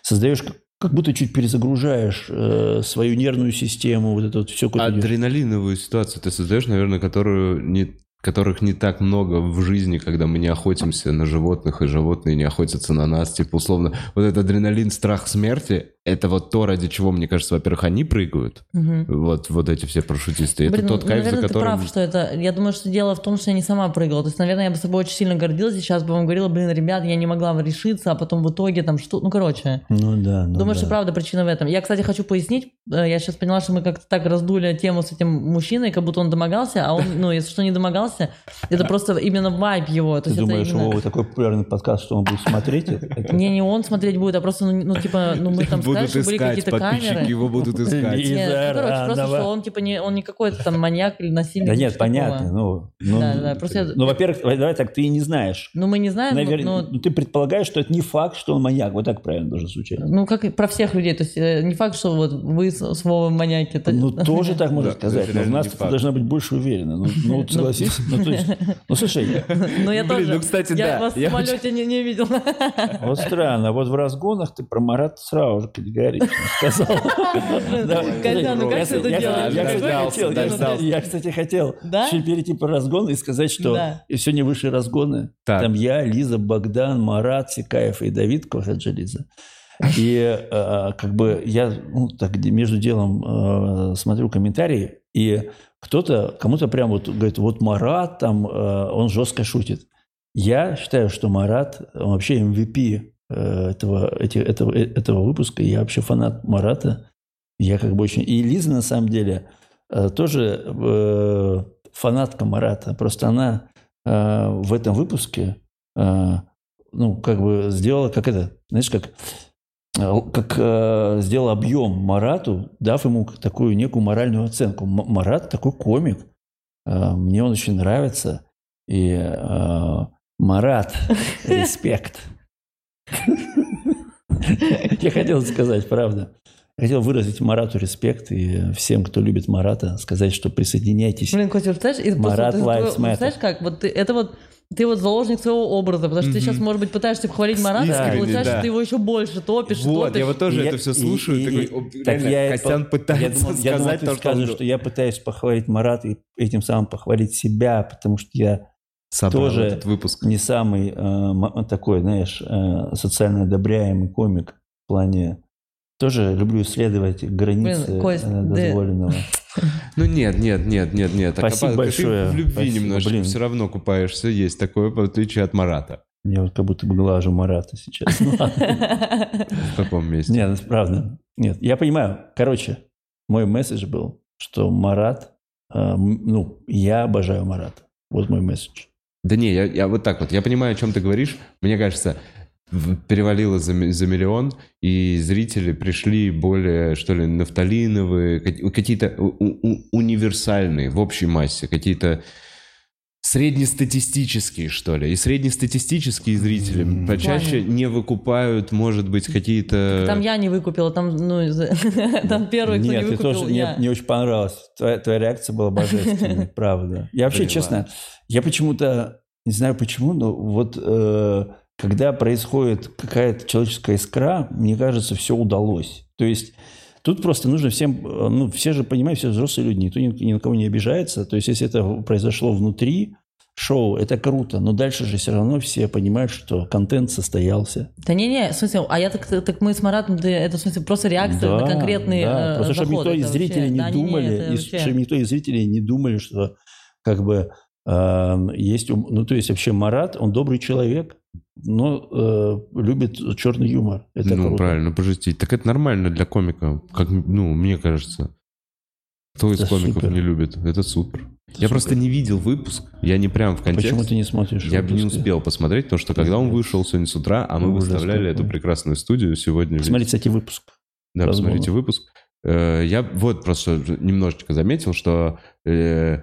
создаешь, как- будто чуть перезагружаешь э, свою нервную систему, вот это вот все Адреналиновую ситуацию ты создаешь, наверное, которую не которых не так много в жизни, когда мы не охотимся на животных, и животные не охотятся на нас. Типа, условно, вот этот адреналин, страх смерти, это вот то, ради чего, мне кажется, во-первых, они прыгают. Мгм. Вот, вот эти все парашютисты. Это Блин, тот ну, кайф, наверное, за ты которым... прав, что это... Я думаю, что дело в том, что я не сама прыгала. То есть, наверное, я бы собой очень сильно гордилась, и сейчас бы вам говорила, блин, ребят, я не могла решиться, а потом в итоге там что... Ну, короче... Ну да, ну Думаю, да. что правда причина в этом. Я, кстати, хочу пояснить. э, Я сейчас поняла, что мы как-то так раздули тему с этим мужчиной, как будто он домогался, а он, ну, если что, не домогался, смеялся. Это просто именно вайб его. То Ты есть это думаешь, именно- Вова такой популярный подкаст, что он будет смотреть это? [laughs] Не, не он смотреть будет, а просто, ну, ну, типа, ну, мы там сказали, что были какие-то камеры. его будут искать. Нет, ну, короче, просто, что он, типа, не, он не какой-то там маньяк или насильник. Да нет, понятно. Ну, ну, Да, да, просто я- ну, во-первых, давай так, ты и не знаешь. Ну, мы не знаем, Навер- ну, ну, ты предполагаешь, что это не факт, что он маньяк. Вот так правильно должен звучать. ну, как и про всех людей. То есть э, не факт, что вот вы с, Вовой маньяки. Ну, [laughs] тоже так можно сказать. Но реально нас должна быть больше уверена. Ну, согласись. Ну, то есть, ну, слушай, Ну, я Блин, тоже. ну, кстати, я да, вас в я самолете не, не видел. вот странно. Вот в разгонах ты про Марата сразу же категорично сказал. Да, Костян, ну как я, ты это делаешь? я, кстати, хотел, еще перейти по разгону и сказать, что сегодня вышли разгоны. Там я, Лиза, Богдан, Марат, Сикаев и Давид Кохаджализа. И э, как бы я ну, так между делом э, смотрю комментарии, и кто-то, кому-то прям вот говорит, вот Марат там, э, он жестко шутит. Я считаю, что Марат он вообще MVP э, этого, эти- этого, э, этого выпуска. Я вообще фанат Марата. Я как бы очень... И Лиза, на самом деле, тоже фанатка Марата. Просто она в этом выпуске, ну, как бы сделала, как это, знаешь, как, как э, сделала объем Марату, дав ему такую некую моральную оценку. М- Марат такой комик. Э, мне он очень нравится. И э, Марат, [laughs] респект. Я хотел сказать, правда. Хотел выразить Марату респект и всем, кто любит Марата, сказать, что присоединяйтесь. Блин, Костя, представляешь, Марат Lives Matter. знаешь как, вот это вот ты вот заложник своего образа, потому что ты Мгм. сейчас, может быть, пытаешься похвалить Марата, Искренне, и получается, да. что ты его еще больше топишь, Вот, топишь. я вот тоже И я- это все и- слушаю, и- такой, и- о, так реально, я- Костян Я пытается думал, я думал, сказать ты то, что он скажешь, что я пытаюсь похвалить Марата и этим самым похвалить себя, потому что я собрал тоже этот выпуск. не самый э, такой, знаешь, э, социально одобряемый комик в плане... Тоже люблю исследовать границы Блин, Кость, э, дозволенного. [laughs] Ну нет, нет, нет, нет, нет. Так, Спасибо а, ты большое. в любви Спасибо, немножечко блин. все равно купаешься, есть такое, в отличие от Марата. Я вот как будто бы глажу Марата сейчас. [laughs] Ну. В каком месте? Нет, это правда. Нет, я понимаю. Короче, мой месседж был, что Марат, э, ну, я обожаю Марата. Вот мой месседж. Да не, я, я вот так вот. Я понимаю, о чем ты говоришь. Мне кажется, перевалило за, за миллион, и зрители пришли более, что ли, нафталиновые, ка- какие-то универсальные в общей массе, какие-то среднестатистические, что ли. И среднестатистические зрители М. почаще не выкупают, может быть, какие-то... Там я не выкупила, там, ну, [laughs] там первый, кто не Нет, ты выкупил, тоже, мне, я. мне очень понравилось. Твоя, твоя реакция была божественной, [laughs] правда. Я вообще, честно, я почему-то, не знаю почему, но вот э, когда происходит какая-то человеческая искра, мне кажется, все удалось. То есть тут просто нужно всем, э, ну, все же понимают, все взрослые люди, никто ни, ни на кого не обижается. То есть если это произошло внутри шоу, это круто, но дальше же все равно все понимают, что контент состоялся. Да не-не, в смысле, а я так, так мы с Маратом, да, это в смысле просто реакция на конкретный да. э, Просто чтобы никто из зрителей вообще- не да, думали, это и вообще- чтобы никто из зрителей не думали, что как бы э, есть, ну то есть вообще Марат, он добрый человек, но э, любит черный юмор. Это ну, круто. правильно, пожестить. Так это нормально для комика, как, ну, мне кажется. Кто из Это комиков супер. не любит? Это супер. я супер. просто не видел выпуск, я не прям в контексте. Почему ты не смотришь? Я бы не выпуски? успел посмотреть, потому что когда он вышел сегодня с утра, а мы Ужас выставляли эту прекрасную студию сегодня. Посмотри, кстати, выпуск. Да, Возможно. посмотрите выпуск. Э, Я вот просто немножечко заметил, что э,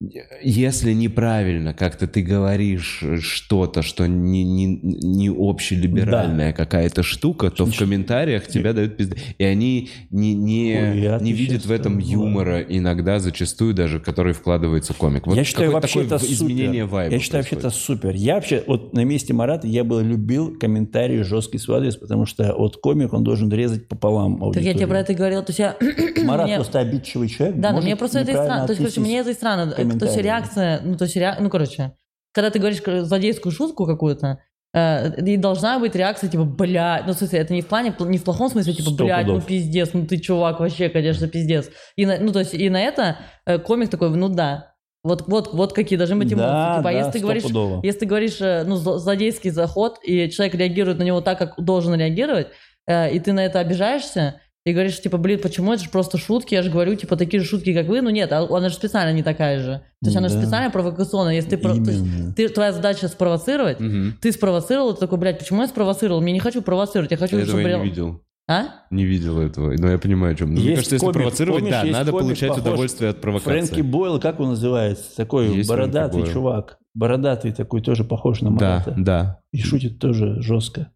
если неправильно как-то ты говоришь что-то, что не, не, не общелиберальная какая-то штука, то в комментариях тебя дают пизды. И они не, не, Хуя не видят в этом юмора иногда зачастую даже, который вкладывается комик. Вот я считаю, вообще это изменение супер. вайба Я считаю, вообще это происходит. супер. Я вообще, вот на месте Марата, я бы любил комментарии жесткий свой адрес, потому что вот комик, он должен резать пополам Так я аудиторию. тебе про это и говорила, то есть я... [clears throat] Марат мне- просто обидчивый человек. Да, но мне просто это и странно. То есть, мне это и странно. То есть реакция, ну, то есть, ну, короче, когда ты говоришь злодейскую шутку какую-то, э, и должна быть реакция, типа, бля, ну, в смысле, это не в плане, не в плохом смысле, типа, блядь, ну, пиздец, ну, ты, чувак, вообще, конечно, пиздец. И на, ну, то есть, и на это э, комик такой, ну, да. Вот, вот, вот какие должны быть эмоции. Да, типа, а да, если ты говоришь, если ты говоришь, э, ну, зло- злодейский заход, и человек реагирует на него так, как должен реагировать, э, и ты на это обижаешься, и говоришь, типа, блин, почему это же просто шутки? Я же говорю, типа, такие же шутки, как вы. Ну нет, а она же специально не такая же. То есть она же Да. специально провокационная. Если ты, про- то есть ты- твоя задача спровоцировать, Мгм. ты спровоцировал, ты такой, блядь, почему я спровоцировал? Мне не хочу провоцировать, я хочу, Этого чтобы... я не видел. А? Не видел этого, но я понимаю, о чем. Мне Есть кажется, если комик, провоцировать, помнишь, да, надо комик, получать похож- удовольствие от провокации. Фрэнки Бойл, как он называется? Такой Есть бородатый Фрэнки Бойл. чувак. Бородатый такой, тоже похож на Да, Марата. да, И шутит тоже жестко.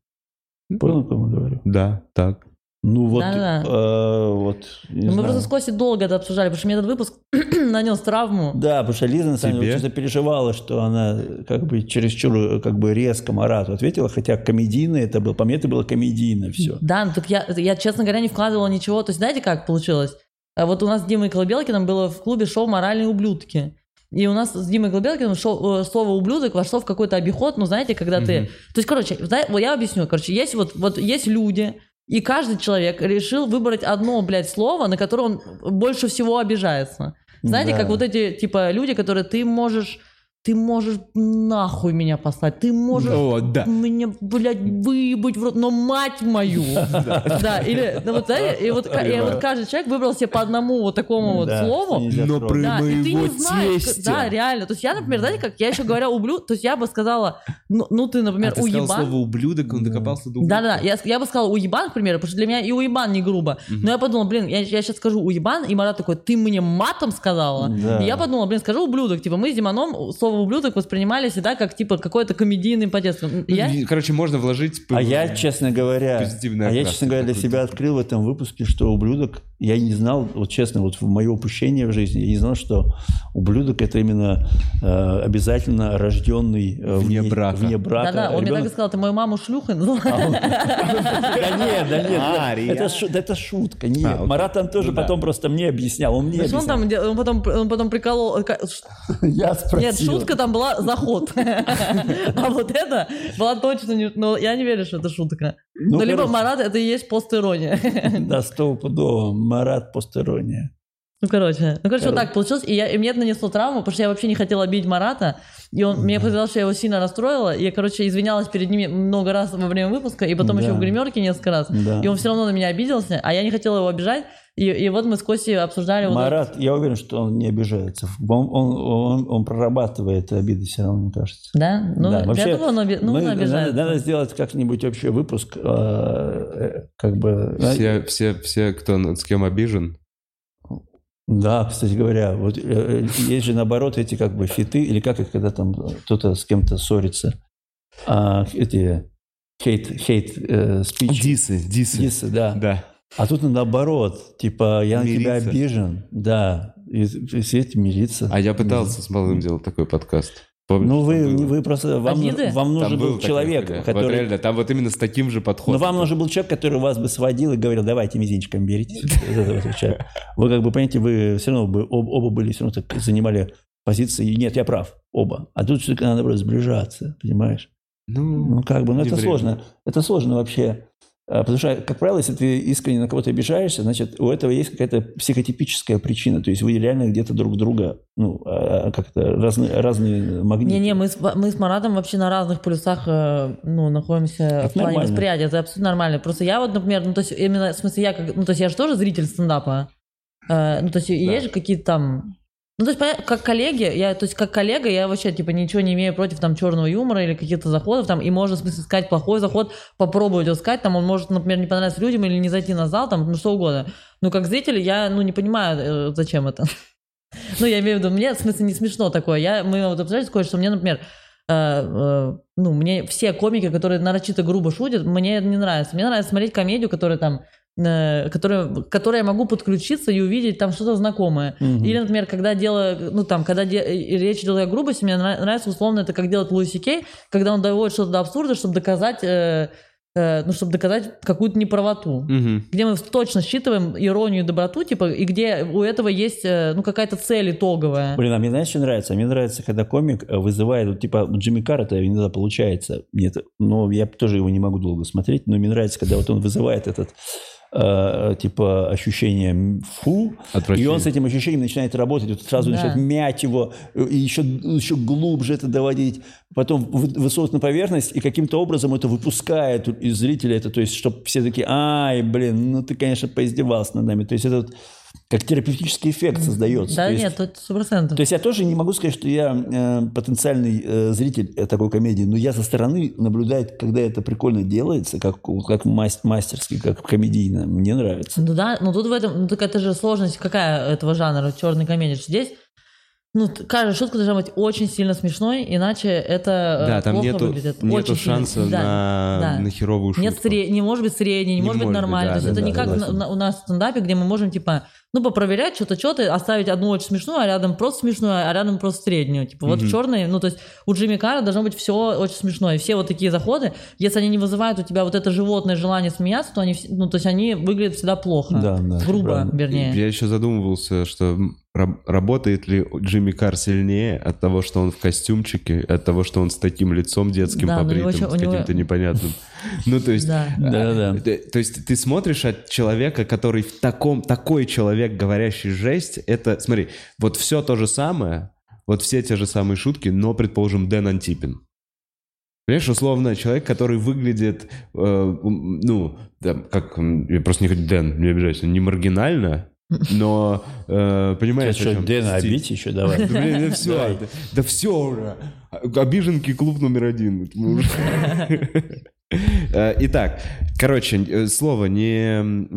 Понял, о ком я говорю? да, так. Ну вот, Да-да. э, вот, не Мы знаю. просто с Костей долго это обсуждали, потому что мне этот выпуск [clears throat] нанес травму. Да, потому что Лиза на самом деле Тебе? очень запереживала, что она как бы чересчур как бы резко Марату ответила, хотя комедийно это было, по мне это было комедийно все. Да, ну так я, я, честно говоря, не вкладывала ничего. То есть, знаете, как получилось? А Вот у нас с Димой Колобелкиным было в клубе шоу «Моральные ублюдки». И у нас с Димой Колобелкиным шоу, э, слово «ублюдок» вошло в какой-то обиход, ну, знаете, когда ты... Мгм. То есть, короче, я объясню. Короче, есть вот, вот есть люди, и каждый человек решил выбрать одно, блядь, слово, на которое он больше всего обижается. Знаете, Да. как вот эти, типа, люди, которые ты можешь... Ты можешь нахуй меня послать, ты можешь О, да. меня, блядь, выебать в рот, но мать мою. [laughs] Да, или, ну вот, и вот, каждый человек выбрал себе по одному вот такому вот слову. Но ты моего не знаешь, тестя. да, реально. То есть я, например, знаете, как я еще говоря ублюд, то есть я бы сказала, ну, ну ты, например, А ты уебан. слово ублюдок, он докопался до Да, ублюдка. да, я, бы сказала уебан, к примеру, потому что для меня и уебан не грубо. Но я подумала, блин, я, сейчас скажу уебан, и Марат такой, ты мне матом сказала? Да. И я подумала, блин, скажу ублюдок. Типа мы с Диманом слово ублюдок воспринимали всегда как, типа, какой-то комедийный подтекст. Я... Ну, Короче, можно вложить... А я, честно говоря, а я, честно говоря, для себя открыл в этом выпуске, что ублюдок, я не знал, вот честно, вот в мое упущение в жизни, я не знал, что ублюдок это именно э, обязательно рожденный э, Вне брака. вне брака. Да-да, он мне так и ребенок. сказал, ты мою маму шлюхой назвал. Да нет, да нет, А, это, шутка. Нет, А. Марат там тоже Ну потом просто мне объяснял, он мне объяснял. он потом, он потом приколол... [laughs] Я спросил. Нет, шутка там была заход. [laughs] А вот это была точно не... Ну, я не верю, что это шутка. Ну, Ну, либо. Марат, это и есть пост-ирония. [laughs] Да, стопудово. Марат постерония. Ну, короче. Ну, короче, вот так получилось. И, я, и мне это нанесло травму, потому что я вообще не хотела обидеть Марата. И он, мне показалось, что я его сильно расстроила. И я, короче, извинялась перед ними много раз во время выпуска, и потом Да. еще в гримерке несколько раз. Да. И он все равно на меня обиделся, а я не хотела его обижать. И, и вот мы с Костей обсуждали... вот Марат, я уверен, что он не обижается. Он, он, он, он прорабатывает обиды все равно, мне кажется. Да? Ну, Да, я вообще, думаю, он, оби- ну, мы- он обижается. надо, надо сделать как-нибудь вообще выпуск, э, э, как бы... Все, все, все, кто с кем обижен, Да, кстати говоря, вот э, есть же наоборот эти как бы фиты, или как их, когда там кто-то с кем-то ссорится. А, эти хейт, хейт э, спич. Дисы, дисы. Дисы, да. Да. А тут наоборот, типа, я на тебя Мириться. обижен, да, и, и все эти мириться. А я пытался с малым делать такой подкаст. Помнишь, Ну, вы, было? вы просто, вам, ну- Обиды? вам нужен был такая человек. Вот который... реально, там вот именно с таким же Но подходом. вам нужен был человек, который вас бы сводил и говорил, давайте мизинчиком. [laughs] Вот вот человека. Вы как бы, понимаете, вы все равно бы, об- оба были, все равно так занимали позиции, нет, я прав, оба. А тут все-таки надо сближаться, понимаешь? Ну, Ну, как бы, ну, это время. сложно. Это сложно вообще. А, Потому что, как правило, если ты искренне на кого-то обижаешься, значит, у этого есть какая-то психотипическая причина. То есть вы реально где-то друг друга, ну, а, как-то разные, разные магниты. Не-не, мы с, мы с Маратом вообще на разных полюсах э, ну, находимся Это в плане нормально. восприятия. Это абсолютно нормально. Просто я вот, например, ну, то есть именно, в смысле, я как, ну, то есть я же тоже зритель стендапа. Э, ну, то есть есть же какие-то там... Ну, то есть, как коллеги, я, то есть, как коллега, я вообще, типа, ничего не имею против там черного юмора или каких-то заходов, там, и можно, в смысле, сказать плохой заход, попробовать его сказать, там, он может, например, не понравиться людям или не зайти на зал, там, ну, что угодно. Но как зритель я, ну, не понимаю, э, зачем это. [laughs] Ну, я имею в виду, мне, в смысле, не смешно такое. Я, мы вот обсуждали такое, что мне, например, э, э, ну, мне все комики, которые нарочито грубо шутят, мне не нравится. Мне нравится смотреть комедию, которая там э, которая, к которой я могу подключиться и увидеть там что-то знакомое. Мгм. Или, например, когда дело, ну там, когда де- речь идет о грубости, мне нрав- нравится условно это, как делает Луиси Кей, когда он доводит что-то до абсурда, чтобы доказать, э, э, ну, чтобы доказать какую-то неправоту мгм. где мы точно считываем иронию и доброту, типа, и где у этого есть, э, ну, какая-то цель итоговая. Блин, а мне знаешь, что нравится? Мне нравится, когда комик э, вызывает, вот, типа, Джимми Карра это иногда получается. Нет, но я тоже его не могу долго смотреть, но мне нравится, когда вот он вызывает этот э, типа ощущение фу, и он с этим ощущением начинает работать, вот сразу Да. начинает мять его, и еще, еще глубже это доводить, потом вы- высовывать на поверхность, и каким-то образом это выпускает из зрителя, это, то есть, чтобы все такие, ай, блин, ну ты, конечно, поиздевался над нами. То есть это вот как терапевтический эффект создается. Да То есть- нет, тут сто процентов. то есть я тоже не могу сказать, что я э, потенциальный э, зритель э, такой комедии, но я со стороны наблюдаю, когда это прикольно делается, как, как мас- мастерски, как комедийно. Мне нравится. Ну да, но тут в этом, ну так это же сложность какая этого жанра, черной комедии, что здесь ну, каждая шутка должна быть очень сильно смешной, иначе это э, Да, там плохо нету, выглядит. нету Очень сильно. шанса Да, на, да. на херовую шутку. Нет, сре- не может быть средний, не, Не может быть может быть, нормально. да, То есть да, это не да, как согласен. на- у нас в стендапе, где мы можем, типа, ну, попроверять что-то, что-то, оставить одну очень смешную, а рядом просто смешную, а рядом просто среднюю. Типа, вот в черной, ну, то есть у Джимми Карра должно быть все очень смешное. И все вот такие заходы, если они не вызывают у тебя вот это животное желание смеяться, то они, ну, то есть они выглядят всегда плохо. Да, да, Грубо, вернее. Я еще задумывался, что работает ли Джимми Карр сильнее от того, что он в костюмчике, от того, что он с таким лицом детским Да, но у него побритым, еще- с у него- каким-то непонятным. [laughs] Ну, то есть... Да. Да-да-да. э, То есть ты смотришь от человека, который в таком, такой человек, говорящий жесть, это, смотри, вот все то же самое, вот все те же самые шутки, но, предположим, Дэн Антипин. Понимаешь, условно, человек, который выглядит, э, ну, да, как, я просто не хочу, Дэн, не обижайся, не маргинально, но, э, понимаешь, Что, о чем? Дэна Стиль. обить еще давай. Да, блин, да все, да, да все уже. Обиженки клуб номер один. [laughs] Э, Итак, короче, э, слово не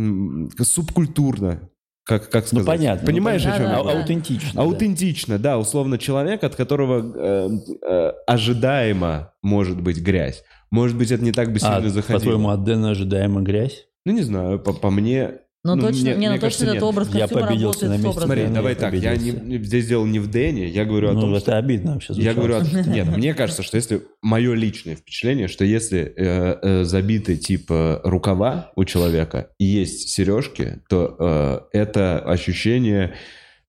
субкультурно, как, как Ну, сказать? понятно. Понимаешь, ну, о чем да, я А- говорю? Аутентично. да. Аутентично, да, условно человек, от которого э, э, ожидаемо может быть грязь. Может быть, это не так бы А, сильно заходило. по-твоему, от Дэна ожидаемо грязь? Ну, не знаю, по, по мне... Но ну, точно, мне- не, ну мне кажется, точно нет. этот образ Я победился работает на 100%. месте. Смотри, Нет, давай я так, я не, здесь дело не в Дэне, я говорю о Ну, том, это что... обидно вообще Я звучало. говорю, о- нет, мне кажется, что если мое личное впечатление, что если э, э, забиты типа рукава у человека и есть сережки, то э, это ощущение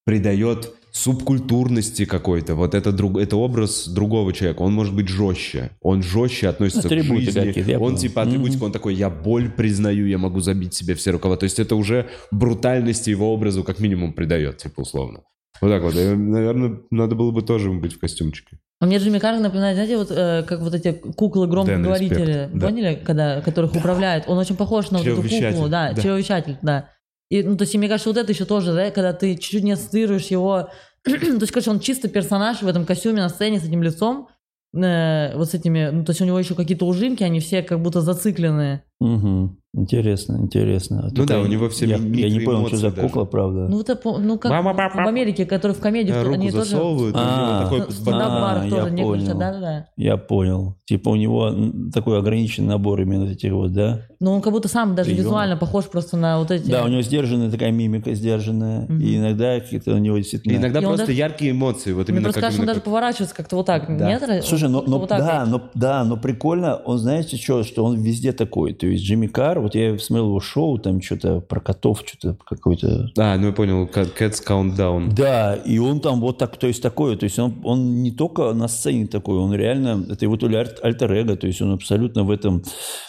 придает субкультурности какой-то. Вот это, друг, это образ другого человека. Он может быть жестче. Он жестче относится Атрибуты к жизни. какие-то, я он типа атрибутик, он такой, я боль признаю, я могу забить себе все рукава. То есть это уже брутальности его образу как минимум придает, типа условно. Вот так вот. И, наверное, надо было бы тоже быть в костюмчике. А мне Джимми Карр напоминает, знаете, вот э, как вот эти куклы громкоговорители, Респект, да. поняли, когда, которых управляет? Он очень похож на вот эту куклу, да, да. чревовещатель, да. И, ну, то есть, мне кажется, вот это еще тоже, да, когда ты чуть-чуть не ассоциируешь его... [clears throat] то есть, короче, он чисто персонаж в этом костюме на сцене с этим лицом, э, вот с этими... Ну, то есть, у него еще какие-то ужимки, они все как будто зацикленные. Мгм. Интересно, интересно. А Ну да, такая- у него все я, я не понял, что за кукла, правда. Ну, это, ну, как Мама, в папа. Америке, которые в комедии, они Руку тоже... засовывают, у А, него такой... В А, тоже я некоторые, понял. да-да-да. Я понял. Типа у него такой ограниченный набор именно этих вот, да? Ну, он как будто сам даже Приёмы. визуально похож просто на вот эти... Да, у него сдержанная такая мимика сдержанная. И иногда какие-то у него действительно... Иногда И просто даже- яркие эмоции. Вот Мне именно просто как кажется, он даже поворачивается как-то вот так. Да. Нет? Слушай, но, но- вот так да, но, да, но прикольно, он, знаете что, что он везде такой. То есть Джимми Карр, вот я смотрел его шоу, там что-то про котов, что-то какой-то... А, ну я понял, Cats Countdown. Да, и он там вот так, то есть такой, то есть он, он не только на сцене такой, он реально, это его то ли аль- альтер-эго, то есть он абсолютно в этом...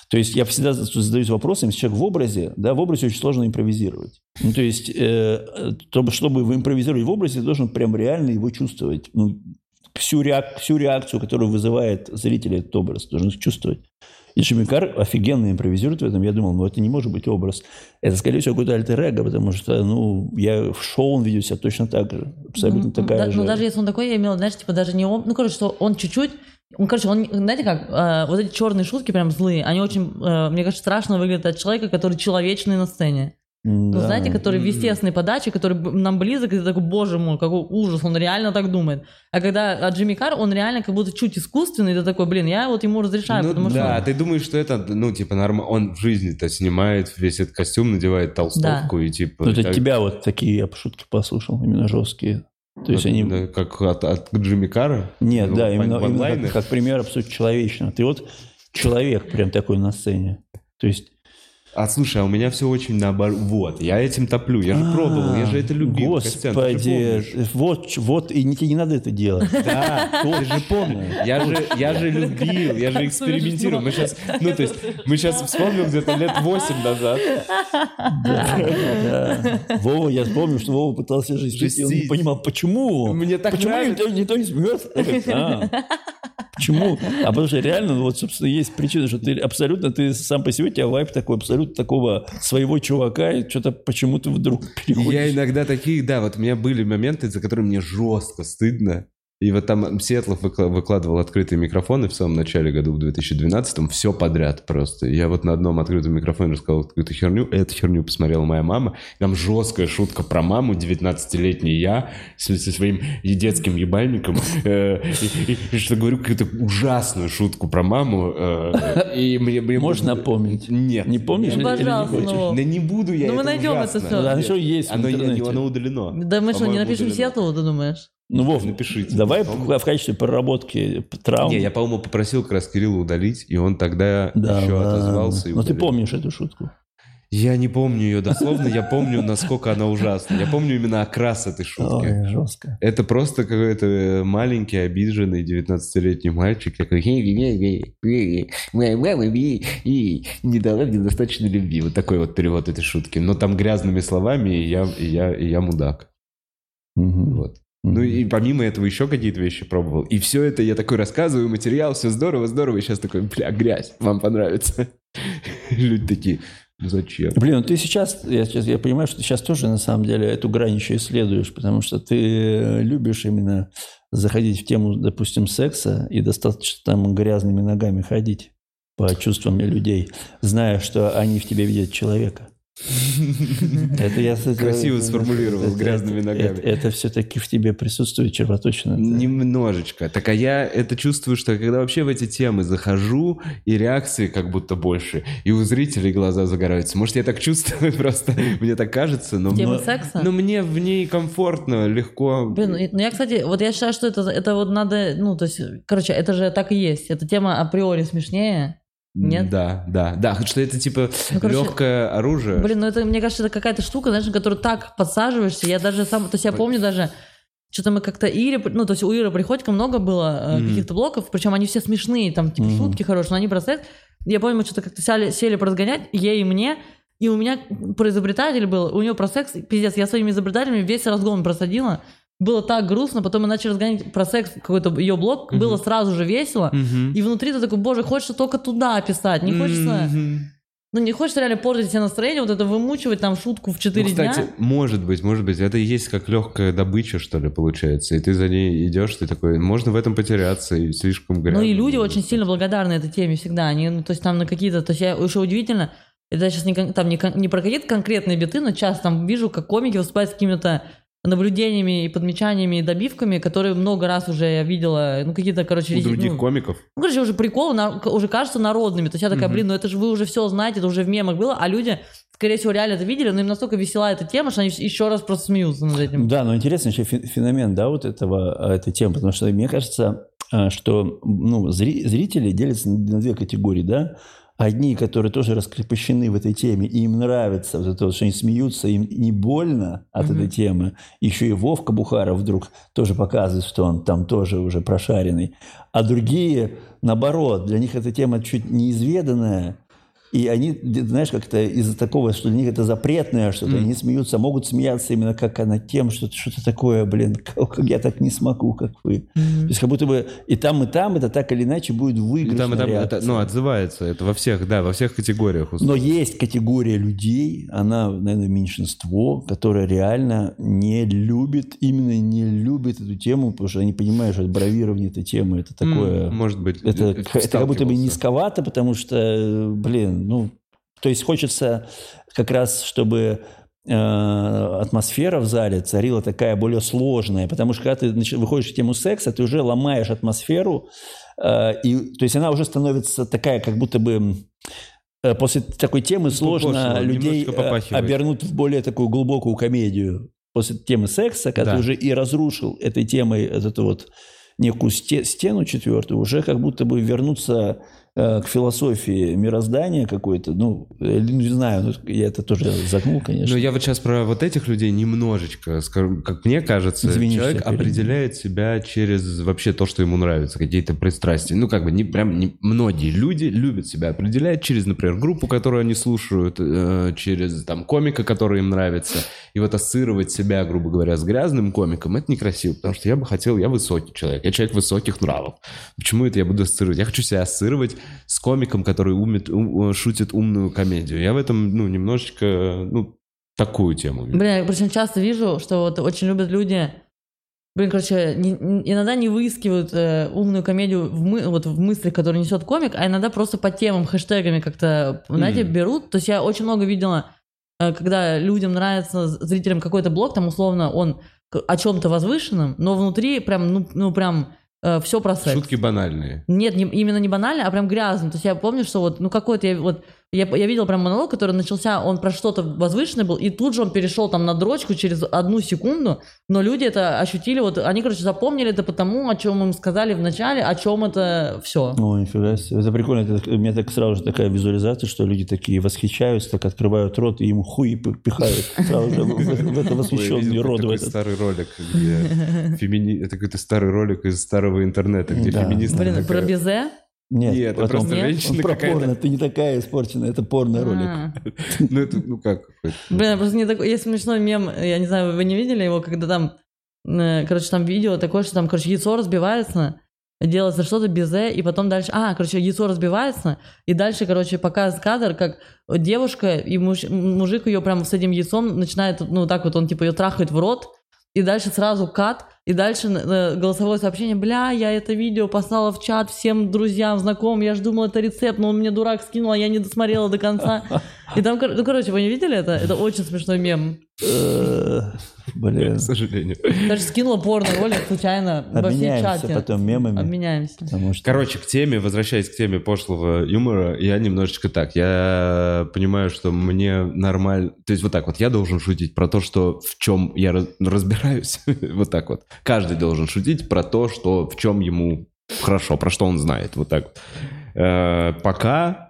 То есть я всегда задаюсь вопросом, если человек в образе, да, в образе очень сложно импровизировать. Ну, то есть, э, чтобы, чтобы вы импровизировать в образе, ты должен прям реально его чувствовать. Ну, всю, реак- всю реакцию, которую вызывает зрителя этот образ, должен чувствовать. И Джимми Карр офигенно импровизирует в этом. Я думал, ну это не может быть образ. Это, скорее всего, какой-то альтер потому что, ну, я в шоу он ведет себя точно так же. Абсолютно Ну, такая да- же. Ну, даже если он такой, я имела, знаешь, типа даже не он, ну, короче, что он чуть-чуть, он, короче, он, знаете как, э, вот эти черные шутки прям злые, они очень, э, мне кажется, страшно выглядят от человека, который человечный на сцене. Ну, Да. знаете, который в естественной подаче, который нам близок, и ты такой, боже мой, какой ужас, он реально так думает. А когда от Джимми Карр, он реально как будто чуть искусственный, ты такой, блин, я вот ему разрешаю, Ну потому да, что... ты думаешь, что это, ну, типа, норм... он в жизни-то снимает весь этот костюм, надевает толстовку и типа... Ну, это так- тебя вот такие я шутки послушал, именно жесткие. То есть вот, они... да, как от, от Джимми Карра? Нет, Его да, именно, именно как, как пример абсолютно человечного. Ты вот человек прям такой на сцене. То есть А слушай, а у меня все очень наоборот. Вот, я этим топлю. Я же пробовал, я же это любил. Господи, помнишь. вот, вот, и не, тебе не надо это делать. Да, ты же помню. Я же, я же любил, я же экспериментировал. Мы сейчас, ну то есть, мы сейчас вспомним где-то лет 8 назад. Да. Вова, я помню, что Вова пытался жестить, и он не понимал, почему? Мне так почему никто, никто не «А, Почему? А потому что реально, вот, собственно, есть причина, что ты абсолютно, ты сам по себе, у тебя вайп такой, абсолютно такого своего чувака, и что-то почему ты вдруг переходишь. Я иногда такие, да, вот у меня были моменты, за которые мне жестко стыдно. И вот там Сетлов выкла- выкладывал открытые микрофоны в самом начале года, в 2012-м, все подряд просто. Я вот на одном открытом микрофоне рассказал какую-то херню, эту херню посмотрела моя мама. Там жесткая шутка про маму, 19-летний я, со своим детским ебальником, э, и- и- и что говорю какую-то ужасную шутку про маму. э, И мне, мне- Можешь напомнить? Нет. Не помнишь? не Пожалуйста, хочешь? ну. Да не буду я, Ну, мы найдем это всё. Да, оно есть Оно, удалено. Да мы что, не напишем. Сиэтлу, ты думаешь? Ну, Вов, Напишите. давай в качестве проработки травм. Не, я, по-моему, попросил как раз Кирилла удалить, и он тогда Да еще ладно. отозвался и Но ты удалил. помнишь эту шутку? Я не помню ее дословно, я помню, насколько она ужасна. Я помню именно окрас этой шутки. Ой, жестко. Это просто какой-то маленький, обиженный 19-летний мальчик, такой моя мама и не дала мне достаточно любви. Вот такой вот перевод этой шутки. Но там грязными словами, и я, и я, и я мудак. Мгм. Вот. Ну и помимо этого еще какие-то вещи пробовал. И все это я такой рассказываю, материал, все здорово, здорово. И сейчас такой, бля, грязь, вам понравится. [laughs] Люди такие, ну зачем? Блин, ну ты сейчас я, сейчас, я понимаю, что ты сейчас тоже на самом деле эту грань еще исследуешь, потому что ты э, любишь именно заходить в тему, допустим, секса и достаточно там грязными ногами ходить по чувствам людей, зная, что они в тебе видят человека. [laughs] Это я это- Красиво это- сформулировал, это- грязными это- ногами. Это, все-таки в тебе присутствует червоточина. Немножечко. Так а я это чувствую, что когда вообще в эти темы захожу, и реакции как будто больше, и у зрителей глаза загораются. Может, я так чувствую [laughs] просто, мне так кажется, но, Тема но- секса? но мне в ней комфортно, легко. Блин, ну, ну я, кстати, вот я считаю, что это, это вот надо, ну, то есть, короче, это же так и есть. Эта тема априори смешнее. Нет? Да, да, да, что это типа Ну, короче, легкое оружие. Блин, ну это, мне кажется, это какая-то штука, знаешь, на которую так подсаживаешься. Я даже сам, то есть я помню даже, что-то мы как-то Ире, ну, то есть у Иры Приходько много было Мгм. каких-то блоков, причем они все смешные, там, типа, Мгм. шутки хорошие, но они про секс. Я помню, мы что-то как-то сели, сели поразгонять, ей и мне, и у меня про изобретатель был, у него про секс, пиздец, я своими изобретателями весь разгон просадила. Было так грустно, потом мы начали разгонять про секс, какой-то ее блог, было сразу же весело. Мгм. И внутри ты такой, боже, хочется только туда писать, не хочется... Мгм. Ну, не хочется реально портить себе настроение, вот это вымучивать там шутку в 4 Ну, кстати, дня. может быть, может быть, это и есть как легкая добыча, что ли, получается. И ты за ней идешь, ты такой, можно в этом потеряться, и слишком грязно. Ну и люди очень сильно благодарны этой теме всегда. Они, ну, то есть там на какие-то... То есть я еще удивительно, это сейчас не, там, не, не про какие-то конкретные биты, но часто там вижу, как комики выступают с какими-то наблюдениями и подмечаниями и добивками, которые много раз уже я видела, ну какие-то, короче, У других ну, комиков. Ну, короче, уже приколы на- уже кажутся народными. То есть я такая, Мгм. блин, ну это же вы уже все знаете, это уже в мемах было, а люди, скорее всего, реально это видели, но им настолько весела эта тема, что они еще раз просто смеются над этим. Да, но интересный еще фе- феномен, да, вот этого, а, этой темы, потому что мне кажется, а, что ну, зри- зрители делятся на две категории, да. Одни, которые тоже раскрепощены в этой теме, и им нравится вот это вот, что они смеются, им не больно от Мгм. этой темы. Еще и Вовка Бухаров вдруг тоже показывает, что он там тоже уже прошаренный. А другие, наоборот, для них эта тема чуть неизведанная, и они, знаешь, как-то из-за такого, что для них это запретное что-то, Мгм. они смеются, могут смеяться именно как над тем, что что-то такое, блин, [laughs] как, как я так не смогу, как вы. То Мгм. есть как будто бы и там, и там это так или иначе будет И выигрышная там, и там реакция. это, ну, отзывается. Это во всех, да, во всех категориях. Но есть категория людей, она, наверное, меньшинство, которая реально не любит, именно не любит эту тему, потому что они понимают, что это бравирование этой темы, это такое... М, Может быть. Это, э, это как будто бы низковато, потому что, э, блин, ну, то есть хочется как раз, чтобы э, атмосфера в зале царила такая более сложная, потому что когда ты выходишь в тему секса, ты уже ломаешь атмосферу, э, и, то есть она уже становится такая, как будто бы э, после такой темы сложно Пошло, людей обернуть в более такую глубокую комедию. После темы секса, когда Да. ты уже и разрушил этой темой вот эту вот некую сте- стену четвертую, уже как будто бы вернуться к философии мироздания какой-то, ну, э, не знаю, ну, я это тоже загнул, конечно. Ну, я вот сейчас про вот этих людей немножечко скажу. Как мне кажется, Извини, человек определяет себя через вообще то, что ему нравится, какие-то пристрастия. Ну, как бы, не, прям не, многие люди любят себя определять через, например, группу, которую они слушают, э, через там комика, который им нравится. И вот ассоциировать себя, грубо говоря, с грязным комиком, это некрасиво, потому что я бы хотел, я высокий человек, я человек высоких нравов. Почему это я буду ассоциировать? Я хочу себя ассоциировать с комиком, который умет, ум- шутит умную комедию. Я в этом, ну, немножечко, ну, такую тему. вижу. Блин, я причем часто вижу, что вот очень любят люди, блин, короче, не- иногда не выискивают э, умную комедию в, мы, вот, в мыслях, которые несет комик, а иногда просто по темам, хэштегами как-то, знаете, Мгм. берут. То есть я очень много видела, э, когда людям нравится, зрителям какой-то блог, там условно он о чем-то возвышенном, но внутри прям, ну, ну прям все про секс. Шутки банальные. Нет, не- именно не банально, а прям грязно. То есть я помню, что вот, ну какой-то я вот я, я видел прям монолог, который начался, он про что-то возвышенное был, и тут же он перешел там на дрочку через одну секунду, но люди это ощутили, вот они, короче, запомнили это потому, о чем им сказали в начале, о чем это все. О, нифига себе. Это прикольно. Это, у меня так сразу же такая визуализация, что люди такие восхищаются, так открывают рот и ему хуи пи- пихают. Сразу же в, это восхищенный рот. такой этот. старый ролик, где фемини... Это какой-то старый ролик из старого интернета, где Да. феминистка Блин, про безе? Нет, Нет, это просто Нет? женщина [laughs] про какая-то. порно. Ты не такая испорченная. Это порно-ролик. А. [laughs] Ну, это, ну как? Блин, просто не такой, есть смешной мем, я не знаю, вы не видели его, когда там, э, короче, там видео такое, что там, короче, яйцо разбивается, делается что-то безе, и потом дальше, а, короче, яйцо разбивается, и дальше, короче, показывает кадр, как девушка и муж- мужик ее прям с этим яйцом начинает, ну, так вот, он типа ее трахает в рот, и дальше сразу кат, и дальше э, голосовое сообщение, бля, я это видео послала в чат всем друзьям, знакомым, я же думала, это рецепт, но он мне дурак скинул, а я не досмотрела до конца. [laughs] И там, ну, короче, вы не видели это? Это очень смешной мем. Э, Блин. К сожалению. Даже скинула порно ролик случайно во все чаты. потом мемами. Обменяемся. Что... Короче, к теме, возвращаясь к теме пошлого юмора, я немножечко так. Я понимаю, что мне нормально... То есть вот так вот, я должен шутить про то, что в чем я раз- разбираюсь. [laughs] вот так вот. Каждый должен шутить про то, что в чем ему хорошо, про что он знает. Вот так вот. Э, Пока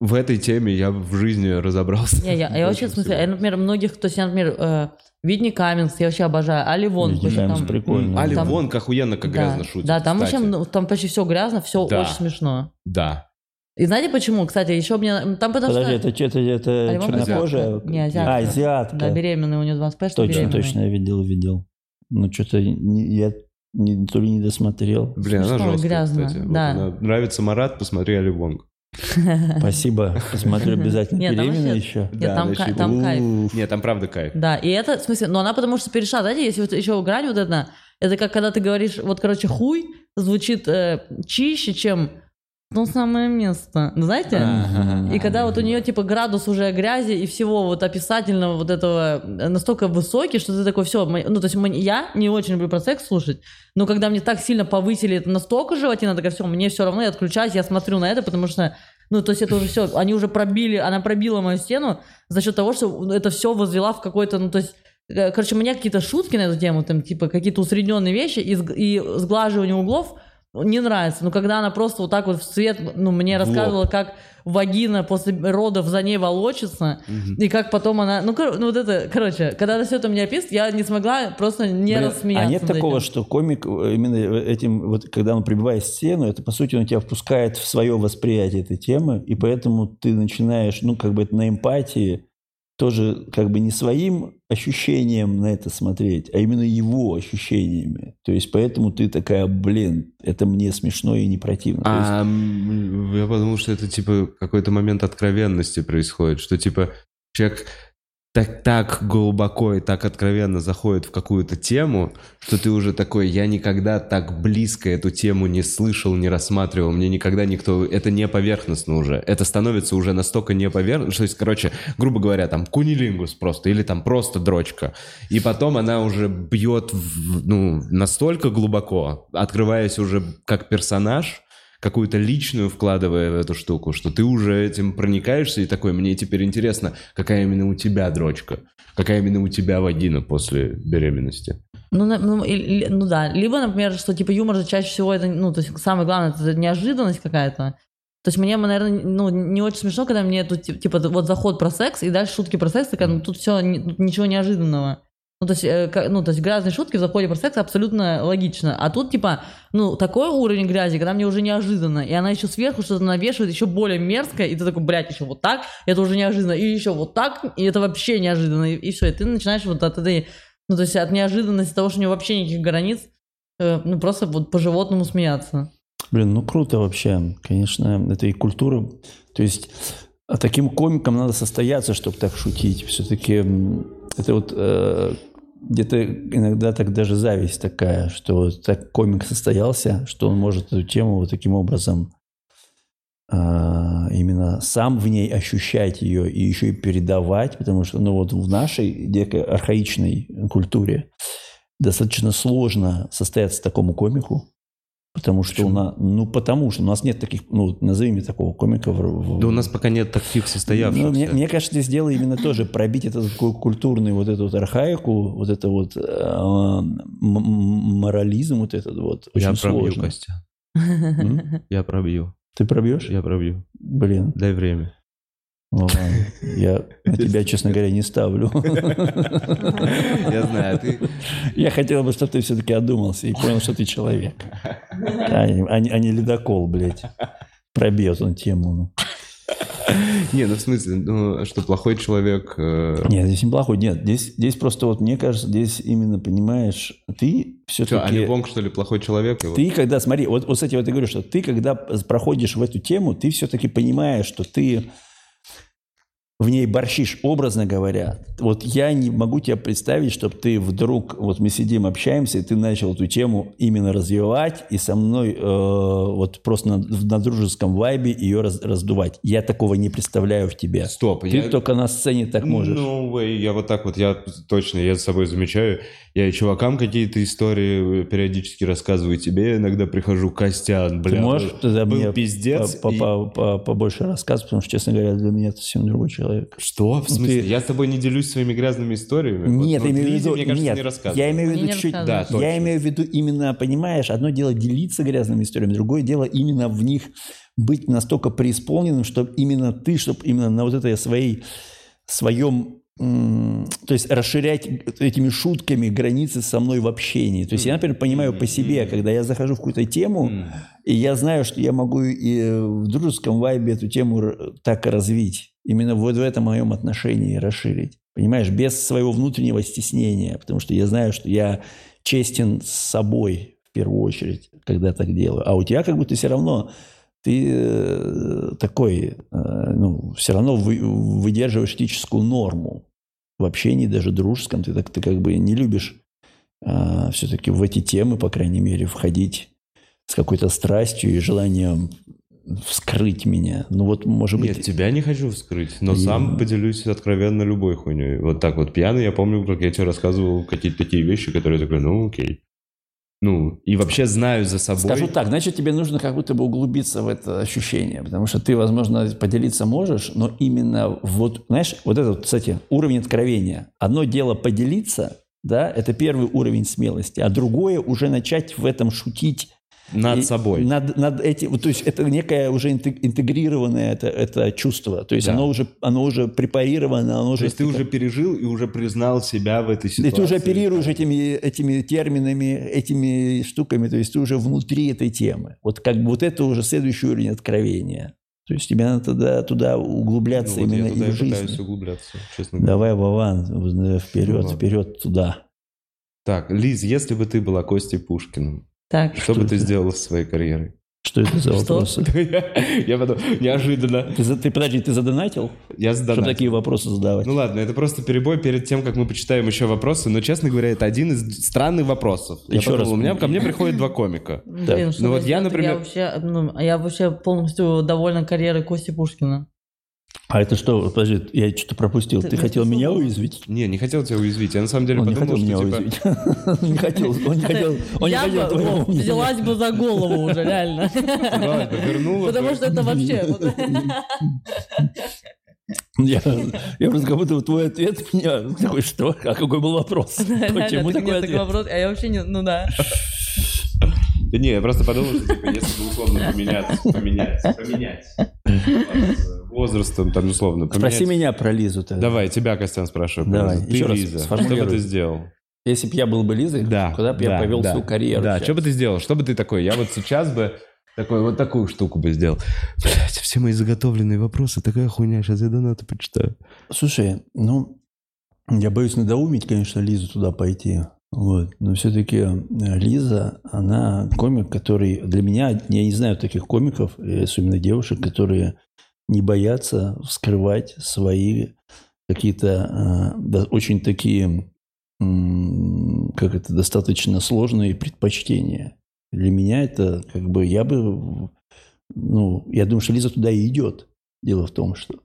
в этой теме я в жизни разобрался. Не, я, я вообще, в смысле, я, например, многих, то есть я, например, э, Видни Каменс, я вообще обожаю, Али Вон, там- прикольно. Али Там- вон как охуенно, как да, грязно шутит. Да, там кстати. вообще, ну, там почти все грязно, все Да. очень смешно. Да. И знаете почему, кстати, еще мне, там потому Подожди, что... это, это, это Альбом чернокожая? азиатка. Не, азиатка. А, азиатка. Да, беременная у нее 25, что Точно, беременная. точно, я видел, видел. Ну, что-то я не, то ли не досмотрел. Блин, она жесткая, грязно, кстати. Вот да. она- нравится Марат, посмотри Али Вонг. Спасибо. Посмотрю обязательно. Нет, Беременна вообще- еще? Нет, Да, там, еще там кайф. Нет, там правда кайф. Да, и это, в смысле, но она потому что перешла, знаете, если вот еще грань вот эта, это как когда ты говоришь, вот, короче, хуй звучит э, чище, чем то самое место, Ну, знаете? Ага. И когда вот у нее типа градус уже грязи и всего вот описательного вот этого э, настолько высокий, что ты такой, все, ну то есть я не очень люблю про секс слушать, но когда мне так сильно повысили это настолько животина, такая, все, мне все равно, я отключаюсь, я смотрю на это, потому что, ну то есть это уже все, они уже пробили, она пробила мою стену за счет того, что это все возвела в какой-то, ну то есть э, Короче, у меня какие-то шутки на эту тему, там, типа, какие-то усредненные вещи и, и сглаживание углов не нравится. Но когда она просто вот так вот в цвет, ну, мне В рассказывала, как вагина после родов за ней волочится, и как потом она... Ну, кор- ну вот это, короче, когда она все это мне описывает, я не смогла просто не Блин, рассмеяться а нет такого, этим. что комик э, именно этим, вот когда он прибивает сцену, это по сути он тебя впускает в свое восприятие этой темы, и поэтому ты начинаешь, ну, как бы это на эмпатии, тоже как бы не своим ощущением на это смотреть, а именно его ощущениями. То есть поэтому ты такая, блин, это мне смешно и не противно. Есть А м, я подумал, что это типа какой-то момент откровенности происходит, что типа человек так, так глубоко и так откровенно заходит в какую-то тему, что ты уже такой, я никогда так близко эту тему не слышал, не рассматривал, мне никогда никто, это не поверхностно уже, это становится уже настолько не поверхностно, то есть, короче, грубо говоря, там кунилингус просто, или там просто дрочка, и потом она уже бьет, в- ну, настолько глубоко, открываясь уже как персонаж, какую-то личную вкладывая в эту штуку, что ты уже этим проникаешься и такой, мне теперь интересно, какая именно у тебя дрочка, какая именно у тебя вагина после беременности. Ну, ну, и- ну да, либо, например, что типа юмор же чаще всего это, ну, то есть самое главное, это неожиданность какая-то. То есть мне, наверное, ну, не очень смешно, когда мне тут, ти- типа, вот заход про секс, и дальше шутки про секс, такая, ну, тут все, ничего неожиданного. Ну, то есть, э, ну, то есть грязные шутки в заходе про секс абсолютно логично. А тут, типа, ну, такой уровень грязи, когда мне уже неожиданно, и она еще сверху что-то навешивает, еще более мерзкое, и ты такой, блядь, еще вот так, это уже неожиданно, и еще вот так, и это вообще неожиданно, и, все, и ты начинаешь вот от этой, ну, то есть от неожиданности того, что у него вообще никаких границ, э, ну, просто вот по-животному смеяться. Блин, ну круто вообще. Конечно, это и культура. То есть а таким комиком надо состояться, чтобы так шутить. Все-таки это вот э, где-то иногда так даже зависть такая, что вот так комик состоялся, что он может эту тему вот таким образом а, именно сам в ней ощущать ее и еще и передавать, потому что ну вот в нашей дико архаичной культуре достаточно сложно состояться такому комику, потому что у нас, ну потому что у нас нет таких, ну назови мне такого комика. В, в- Да у нас пока нет таких состоявшихся. ну, мне, мне кажется, здесь дело именно тоже пробить этот такой культурный вот эту вот архаику, вот это вот э, морализм вот этот вот очень я пробью, сложно. Костя. М? Я пробью. Ты пробьешь? Я пробью. Блин, Дай время. Ну ладно. я на тебя, честно говоря, не ставлю. Я знаю, ты... Я хотел бы, чтобы ты все-таки одумался и понял, что ты человек. А не, а не- а не ледокол, блядь. Пробьет он тему. ну. Не, ну в смысле, ну, что плохой человек... э, Нет, здесь неплохой. Нет, здесь, здесь просто вот, мне кажется, здесь именно, понимаешь, ты Что, все-таки... Али Вонг, что ли, плохой человек? его? Ты когда, смотри, вот, вот, кстати, вот я говорю, что ты, когда проходишь в эту тему, ты все-таки понимаешь, что ты в ней борщишь, образно говоря. Вот я не могу тебе представить, чтобы ты вдруг, вот мы сидим, общаемся, и ты начал эту тему именно развивать, и со мной э, вот просто на, на дружеском вайбе ее раз- раздувать. Я такого не представляю в тебе. Стоп, Ты я... только на сцене так можешь. Ну, я вот так вот, я точно, я за собой замечаю. Я и чувакам какие-то истории периодически рассказываю тебе, иногда прихожу, Костян, бля, Ты можешь тогда был мне пиздец. по- по- по- побольше рассказывать, потому что, честно говоря, для меня это совсем другой человек. Что? В смысле? ты- Я с тобой не делюсь своими гразными историями? Нет, вот, я имею в виду, мне кажется, нет, не я имею в виду чуть. Да, точно. я имею в виду именно, понимаешь, одно дело делиться грязными историями, другое дело именно в них быть настолько преисполненным, чтобы именно ты, чтобы именно на вот этой своей, своем, то есть расширять этими шутками границы со мной в общении. То есть я, например, понимаю по себе, когда я захожу в какую-то тему, и я знаю, что я могу и в дружеском вайбе эту тему так развить. Именно вот в этом моем отношении расширить. Понимаешь, без своего внутреннего стеснения. Потому что я знаю, что я честен с собой в первую очередь, когда так делаю. А у тебя как будто все равно ты э, такой, э, ну, все равно вы- выдерживаешь этическую норму. В общении, даже дружеском, ты, так, ты как бы не любишь все-таки в эти темы, по крайней мере, входить с какой-то страстью и желанием вскрыть меня. Ну вот, может быть... Нет, тебя не хочу вскрыть, но И- сам поделюсь откровенно любой хуйней. Вот так вот пьяный, я помню, как я тебе рассказывал какие-то такие вещи, которые я такой, ну окей. Ну, и вообще знаю за собой... Скажу так, значит, тебе нужно как будто бы углубиться в это ощущение, потому что ты, возможно, поделиться можешь, но именно вот, знаешь, вот это, вот, кстати, уровень откровения. Одно дело поделиться, да, это первый уровень смелости, а другое уже начать в этом шутить Над И собой. Над, над этим, то есть это некое уже интег- интегрированное это, это чувство. То есть Да. оно, уже, оно уже препарировано, оно уже... То есть ты уже пережил и уже признал себя в этой И ситуации. ты уже оперируешь этими, этими терминами, этими штуками, то есть ты уже внутри этой темы. Вот как бы вот это уже следующий уровень откровения. То есть тебе надо туда, туда Ну, углубляться вот именно я и туда и в жизнь. пытаюсь углубляться, честно говоря. Давай, Вован, вперед, Ну, вперед туда. Так, Лиз, если бы ты была Костей Пушкиным, Так, что, бы это? ты сделала со своей карьерой? Что это за Что? вопросы? [laughs] Я потом, неожиданно, Ты, ты, подожди, ты задонатил, я чтобы задонатил. такие вопросы задавать? Ну ладно, это просто перебой перед тем, как мы почитаем еще вопросы, но, честно говоря, это один из странных вопросов. Я Еще подумал, раз. у меня ко мне [laughs] приходят два комика. Блин, что Ну вот я, например- Я вообще, ну, я вообще полностью довольна карьерой Кости Пушкина. А это что? Подожди, я что-то пропустил. Ты- Ты, хотел слушал меня уязвить? Не, не хотел тебя уязвить. Я на самом деле Он не подумал, хотел меня что типа... уязвить. [laughs] Он не хотел, он не хотел, он не я хотел бы твоего взялась бы за голову уже, реально. Да, вернула. Потому что это вообще... [laughs] Я, я просто как будто твой ответ меня [laughs] такой, что? А какой был вопрос? Почему такой ответ? вопрос, а я вообще не, ну да. Да не, я просто подумал, что типа, если бы условно поменять, поменять с возрастом, там условно поменять. Спроси меня про Лизу тогда. Давай, тебя, Костян, спрашиваю. Давай, Ты еще раз Лиза, что бы ты сделал? Если бы я был бы Лизой, куда бы я да, повел да, свою карьеру? Да, сейчас? что бы ты сделал? Что бы ты такой? Я вот сейчас бы такой, вот такую штуку бы сделал. Блять, все мои заготовленные вопросы, такая хуйня, сейчас я донаты почитаю. Слушай, ну, я боюсь надоумить, конечно, Лизу туда пойти. Вот. Но все-таки Лиза, она комик, который для меня, я не знаю таких комиков, и особенно девушек, которые не боятся вскрывать свои какие-то э, да, очень такие, как это, достаточно сложные предпочтения. Для меня это как бы, я бы, ну, я думаю, что Лиза туда и идет. Дело в том, что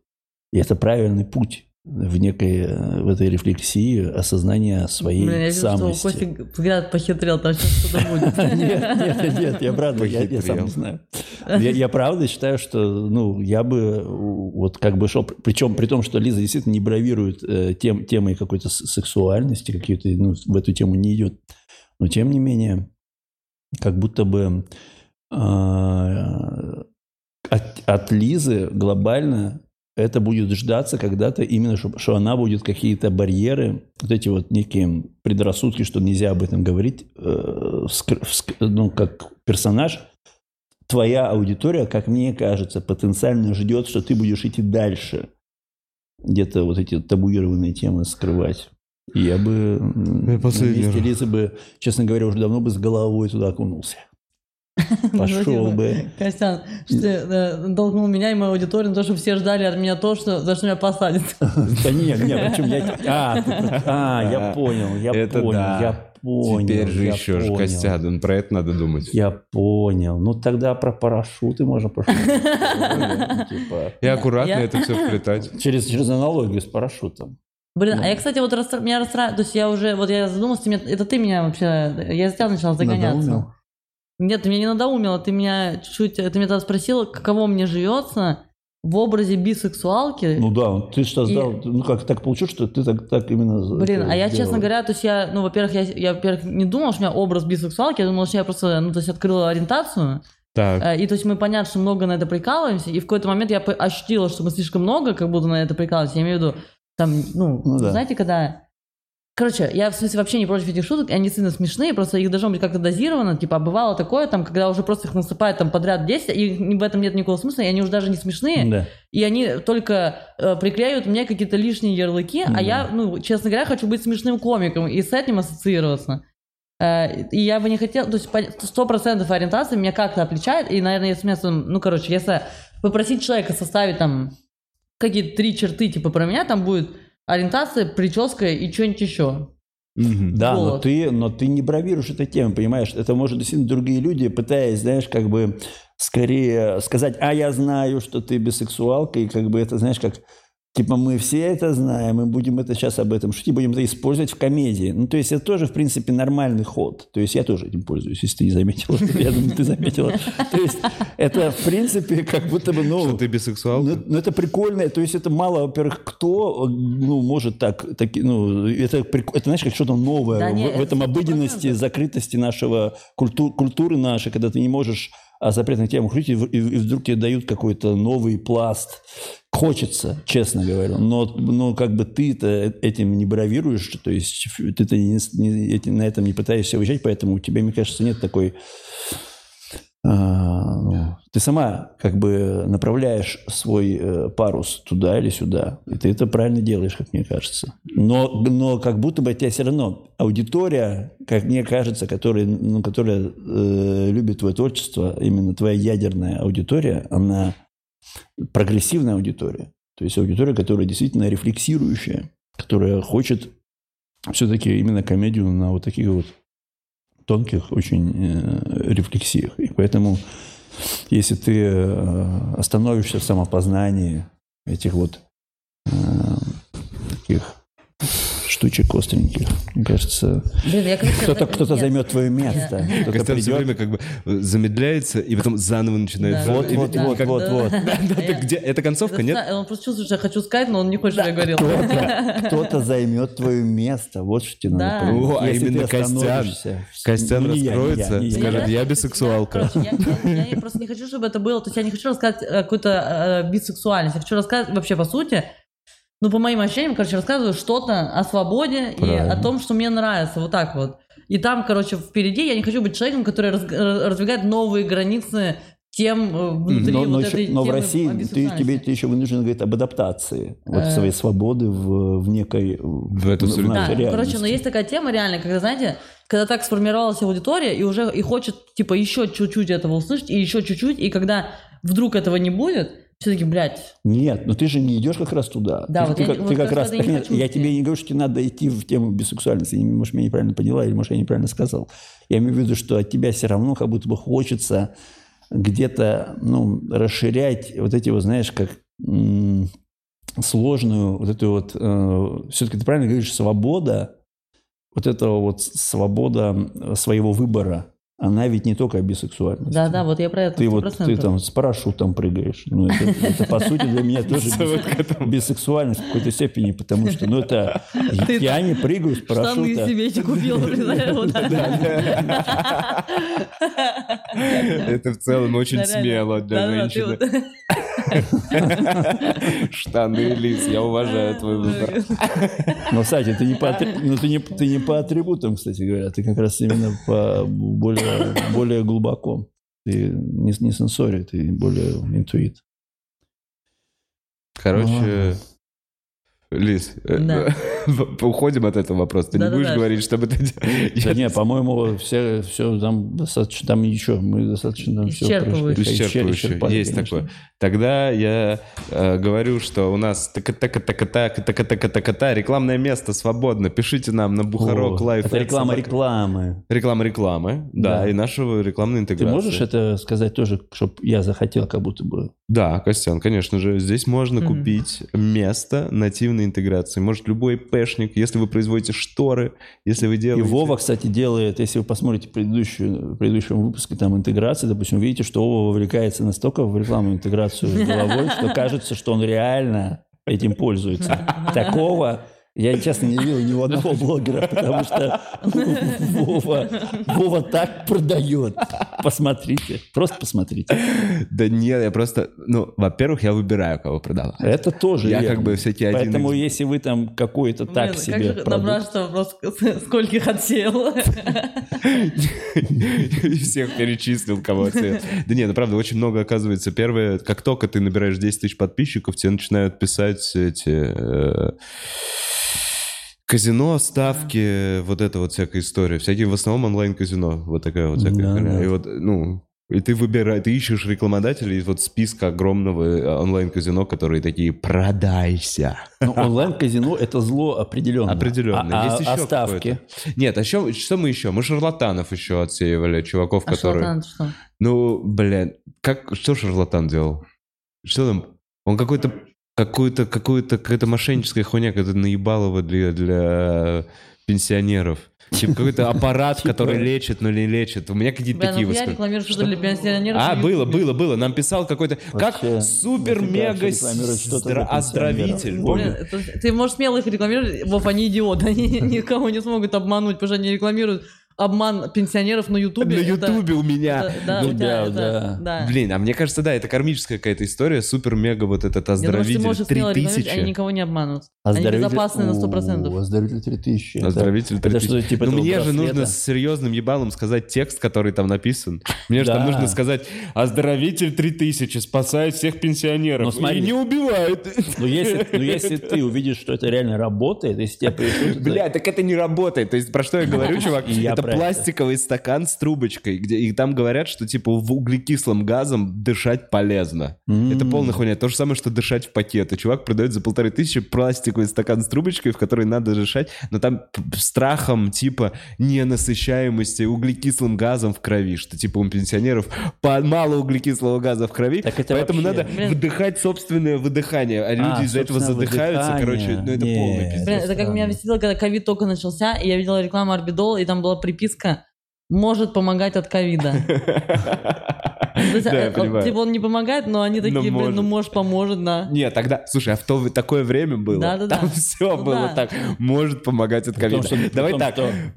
это правильный путь в некой, э, в этой рефлексии осознания своей Блин, я вижу, что самости. Костя взгляд похитрел, там сейчас что-то будет. [laughs] Нет, нет, нет, я правда, я, я сам не знаю. Я, я правда считаю, что, ну, я бы э, вот как бы шел, причем при том, что Лиза действительно не бравирует э, тем, темой какой-то сексуальности, какие-то, ну, в эту тему не идет. Но тем не менее, как будто бы а, от, от Лизы глобально это будет ждаться когда-то именно, что, что она будет какие-то барьеры, вот эти вот некие предрассудки, что нельзя об этом говорить, э, вскр- вск- ну, как персонаж, твоя аудитория, как мне кажется, потенциально ждет, что ты будешь идти дальше, где-то вот эти табуированные темы скрывать. И я бы Я на месте. Лизы бы, честно говоря, уже давно бы с головой туда окунулся. [laughs] Пошел Спасибо. бы. Костян, что ты толкнул меня и мою аудиторию на то, что все ждали от меня то, что, за что меня посадят. [laughs] Да нет, нет, почему я... А, а, я понял, я понял, я понял. Теперь же еще же понял. Костян, про это надо думать. Я понял. Ну тогда про парашюты можно пошутить. [laughs] Типа, И аккуратно это все вплетать. Через, через аналогию с парашютом. Блин, Ну. а я, кстати, вот расстра- меня расстраивает, то есть я уже, вот я задумался, меня- это ты меня вообще, я тебя начал загоняться. Надоумил? Нет, ты меня не надоумила, ты меня чуть-чуть, ты меня тогда спросила, каково мне живется в образе бисексуалки. Ну да, ты что И- сдал, ну как так получилось, что ты так, так именно Блин, а я, сделал? честно говоря, то есть я, ну, во-первых, я, я, во-первых, не думал, что у меня образ бисексуалки, я думал, что я просто, ну, то есть открыла ориентацию, Так. Э, И то есть мы понятно, что много на это прикалываемся, и в какой-то момент я ощутила, что мы слишком много как будто на это прикалываемся. Я имею в виду, там, ну, Ну да. знаете, когда... Короче, я в смысле вообще не против этих шуток, они сильно смешные, просто их должно быть как-то дозировано, типа, а бывало такое, там, когда уже просто их насыпают там подряд 10, и в этом нет никакого смысла, и они уже даже не смешные, Да. и они только э, приклеивают мне какие-то лишние ярлыки, а Мгм. я, ну, честно говоря, хочу быть смешным комиком и с этим ассоциироваться. Э, И я бы не хотел, то есть сто процентов ориентации меня как-то отличает, и, наверное, если мне, ну, короче, если попросить человека составить там какие-то три черты, типа, про меня, там будет ориентация, прическа и что-нибудь еще. Мгм. Да, но Вот. ты, но ты не бравируешь этой темой, понимаешь? Это может действительно другие люди, пытаясь, знаешь, как бы скорее сказать, а я знаю, что ты бисексуалка, и как бы это, знаешь, как типа мы все это знаем, мы будем это сейчас об этом шутить, будем это использовать в комедии. Ну, то есть это тоже, в принципе, нормальный ход. То есть я тоже этим пользуюсь, если ты не заметила. [laughs] Я думаю, ты заметила. То есть это, в принципе, как будто бы, ну... Что ты бисексуал? Ну, ну, это прикольно, то есть это мало, во-первых, кто, ну, может так, таки, ну, это, это, знаешь, как что-то новое Да в, не, в этом это 100%. обыденности, закрытости нашего, культу- культуры нашей, когда ты не можешь о запретных темах шутить, и, вдруг тебе дают какой-то новый пласт. Хочется, честно говорю, но, но как бы ты-то этим не бравируешь, то есть ты-то не, не- на этом не пытаешься уезжать, поэтому у тебя, мне кажется, нет такой а, ну, ты сама как бы направляешь свой э, парус туда или сюда, и ты это правильно делаешь, как мне кажется. Но, но как будто бы тебя все равно аудитория, как мне кажется, которая, ну, которая э, любит твое творчество, именно твоя ядерная аудитория, она прогрессивная аудитория. То есть аудитория, которая действительно рефлексирующая, которая хочет все-таки именно комедию на вот таких вот тонких очень э, рефлексиях. И поэтому, если ты э, остановишься в самопознании этих вот э, таких штучек остреньких. Мне кажется, кто-то нет. займет твое место. Кто-то Костян все время как бы э, замедляется и потом заново начинает. Да. Вот, И- вот, вот, как- вот, вот. [laughs] Где? Это концовка, нет? Он просто чувствует, что я хочу сказать, но он не хочет, чтобы я говорил. [laughs] Кто-то, займет твое место. Вот что тебе надо понять. О, а именно Костян. Костян Ну, раскроется, скажет, Я- бисексуалка. Я, просто не хочу, чтобы это было. То есть я не хочу рассказывать э, какую-то э, бисексуальность. Я хочу рассказать вообще по сути. Ну, по моим ощущениям, короче, рассказываю что-то о свободе и Правильно. о том, что мне нравится. Вот так вот. И там, короче, впереди я не хочу быть человеком, который раз- э, раздвигает новые границы тем э, внутри Но, вот но этой еще- но в России ты, тебе ты еще вынужден говорить об адаптации вот Э. своей свободы в, в некой в эту в среду. Да, короче, но есть такая тема реально, когда, знаете, когда так сформировалась аудитория, и уже и хочет, типа, еще чуть-чуть этого услышать, и еще чуть-чуть, и когда вдруг этого не будет, все таки блядь, Нет, но ты же не идешь как раз туда. Да, ты, вот ты я- как, вот ты как раз не так не- хочу я тебе не говорю, что тебе надо идти в тему бисексуальности. Может, меня неправильно поняла, или может, я неправильно сказал. Я имею в виду, что от тебя все равно как будто бы хочется где-то ну, расширять вот эти вот, знаешь, как м, сложную вот эту вот... все-таки ты правильно говоришь, свобода, вот эта вот свобода э, своего выбора, она ведь не только о бисексуальности. да-да, вот я про это Ты вот 100%. ты там с парашютом прыгаешь. Ну, это, это, по сути для меня тоже бис- бисексуальность в какой-то степени, потому что, ну, это [laughs] я не прыгаю с Штаны парашюта. себе эти купил. [laughs] Это в целом очень Да, смело для женщины. [laughs] Штаны, Лиз, я уважаю твой выбор. Но, кстати, ты не по, ну, ты не, ты не по атрибутам, кстати говоря, ты как раз именно по более, [laughs] более глубоко. Ты не, не сенсори, ты более интуит. Короче, Лиз, э, Да. [laughs] уходим от этого вопроса. Ты не Да-да-да. будешь говорить, чтобы ты... [laughs] Да не, по-моему, все, все там достаточно, там еще, мы достаточно все Исчерпывающе. Исчерпывающе. Есть такое. Тогда я э, говорю, что у нас така-така-така-така-така-така-така, рекламное место свободно. Пишите нам на Бухарог Лайв. Это реклама рекламы. Реклама рекламы, да, Да. и нашего рекламной Ты интеграции. можешь это сказать тоже, чтобы я захотел, как будто бы? Да, Костян, конечно же. Здесь можно купить место нативной интеграции. Может, любой пэшник, если вы производите шторы, если вы И делаете... Вова, кстати, делает, если вы посмотрите предыдущую, в предыдущем выпуске там интеграции, допустим, увидите, что Вова вовлекается настолько в рекламную интеграцию головой, что кажется, что он реально этим пользуется. Такого я, честно, не видел ни у одного блогера, потому что Вова, Вова так продает. Посмотрите, просто посмотрите. Да нет, я просто... Ну, во-первых, я выбираю, кого продавать. Это тоже Я верно. как бы всякий один Поэтому из- если вы там какой-то Блин, так как себе же продукт- набраться вопрос, [laughs] скольких отсел? И [laughs] всех перечислил, кого оценил. Да нет, ну правда, очень много оказывается. Первое, как только ты набираешь 10 тысяч подписчиков, тебе начинают писать эти... Казино, ставки, вот эта вот всякая история. Всякие в основном онлайн-казино. Вот такая вот всякая Да, херня. да. И вот, ну, и ты выбираешь, ты ищешь рекламодателей из вот списка огромного э, онлайн-казино, которые такие «продайся». Ну, онлайн-казино – это зло определенно. Определенно. А, Есть а- еще а ставки? Нет, а что, что мы еще? Мы шарлатанов еще отсеивали, чуваков, А которые... шарлатан что? Ну, блин, как, что шарлатан делал? Что там? Он какой-то, какую-то, какую-то, какая-то мошенническая хуйня, какая-то наебалова для, для пенсионеров. Типа какой-то аппарат, который лечит, но не лечит. У меня какие-то Бля, такие ну я высказывания. рекламирую что-то для пенсионеров. А, было, было, было. Нам писал какой-то... Как супер-мега оздоровитель. ты можешь смело их рекламировать, Вов, они идиоты, они [laughs] никого не смогут обмануть, потому что они рекламируют обман пенсионеров на Ютубе. На Это- Ютубе у меня. это- Да, Ну у тебя да, это- да. да. Блин, а мне кажется, да, это кармическая какая-то история. Супер-мега вот этот Я думаю, оздоровитель можешь смело рекламировать, 3000. они никого не обманут. Они Оздоровитель- безопасны на О, 100%. Оздоровитель 3000. Это- Оздоровитель это 3000. что-то типа Ну, мне же нужно с серьезным ебалом сказать текст, который там написан. Мне же там нужно сказать «Оздоровитель 3000 спасает всех пенсионеров Ну, смотри. и не убивает». Но если, но если ты увидишь, что это реально работает, если тебя пришлют... это- Бля, так это не работает. То есть про что я говорю, чувак? Я это. Пластиковый стакан с трубочкой, где и там говорят, что типа в углекислым газом дышать полезно. Это М. полная хуйня. То же самое, что дышать в пакет. И чувак продает за полторы тысячи пластиковый стакан с трубочкой, в который надо дышать, но там страхом типа ненасыщаемости углекислым газом в крови, что типа у пенсионеров мало углекислого газа в крови, Так это поэтому вообще- надо Блин. вдыхать собственное выдыхание, а люди из-за этого задыхаются, выдыхание. короче, ну это Нет. полный пиздец. Блин, это как меня веселило, когда ковид только начался, и я видела рекламу Арбидол, и там была приписка «Может помогать от ковида». [laughs] Я э. Типа он не помогает, но они такие, блин, ну может поможет, да. Нет, тогда, слушай, а в то такое время было, там все Ну было так, может помогать от ковида. Давай так,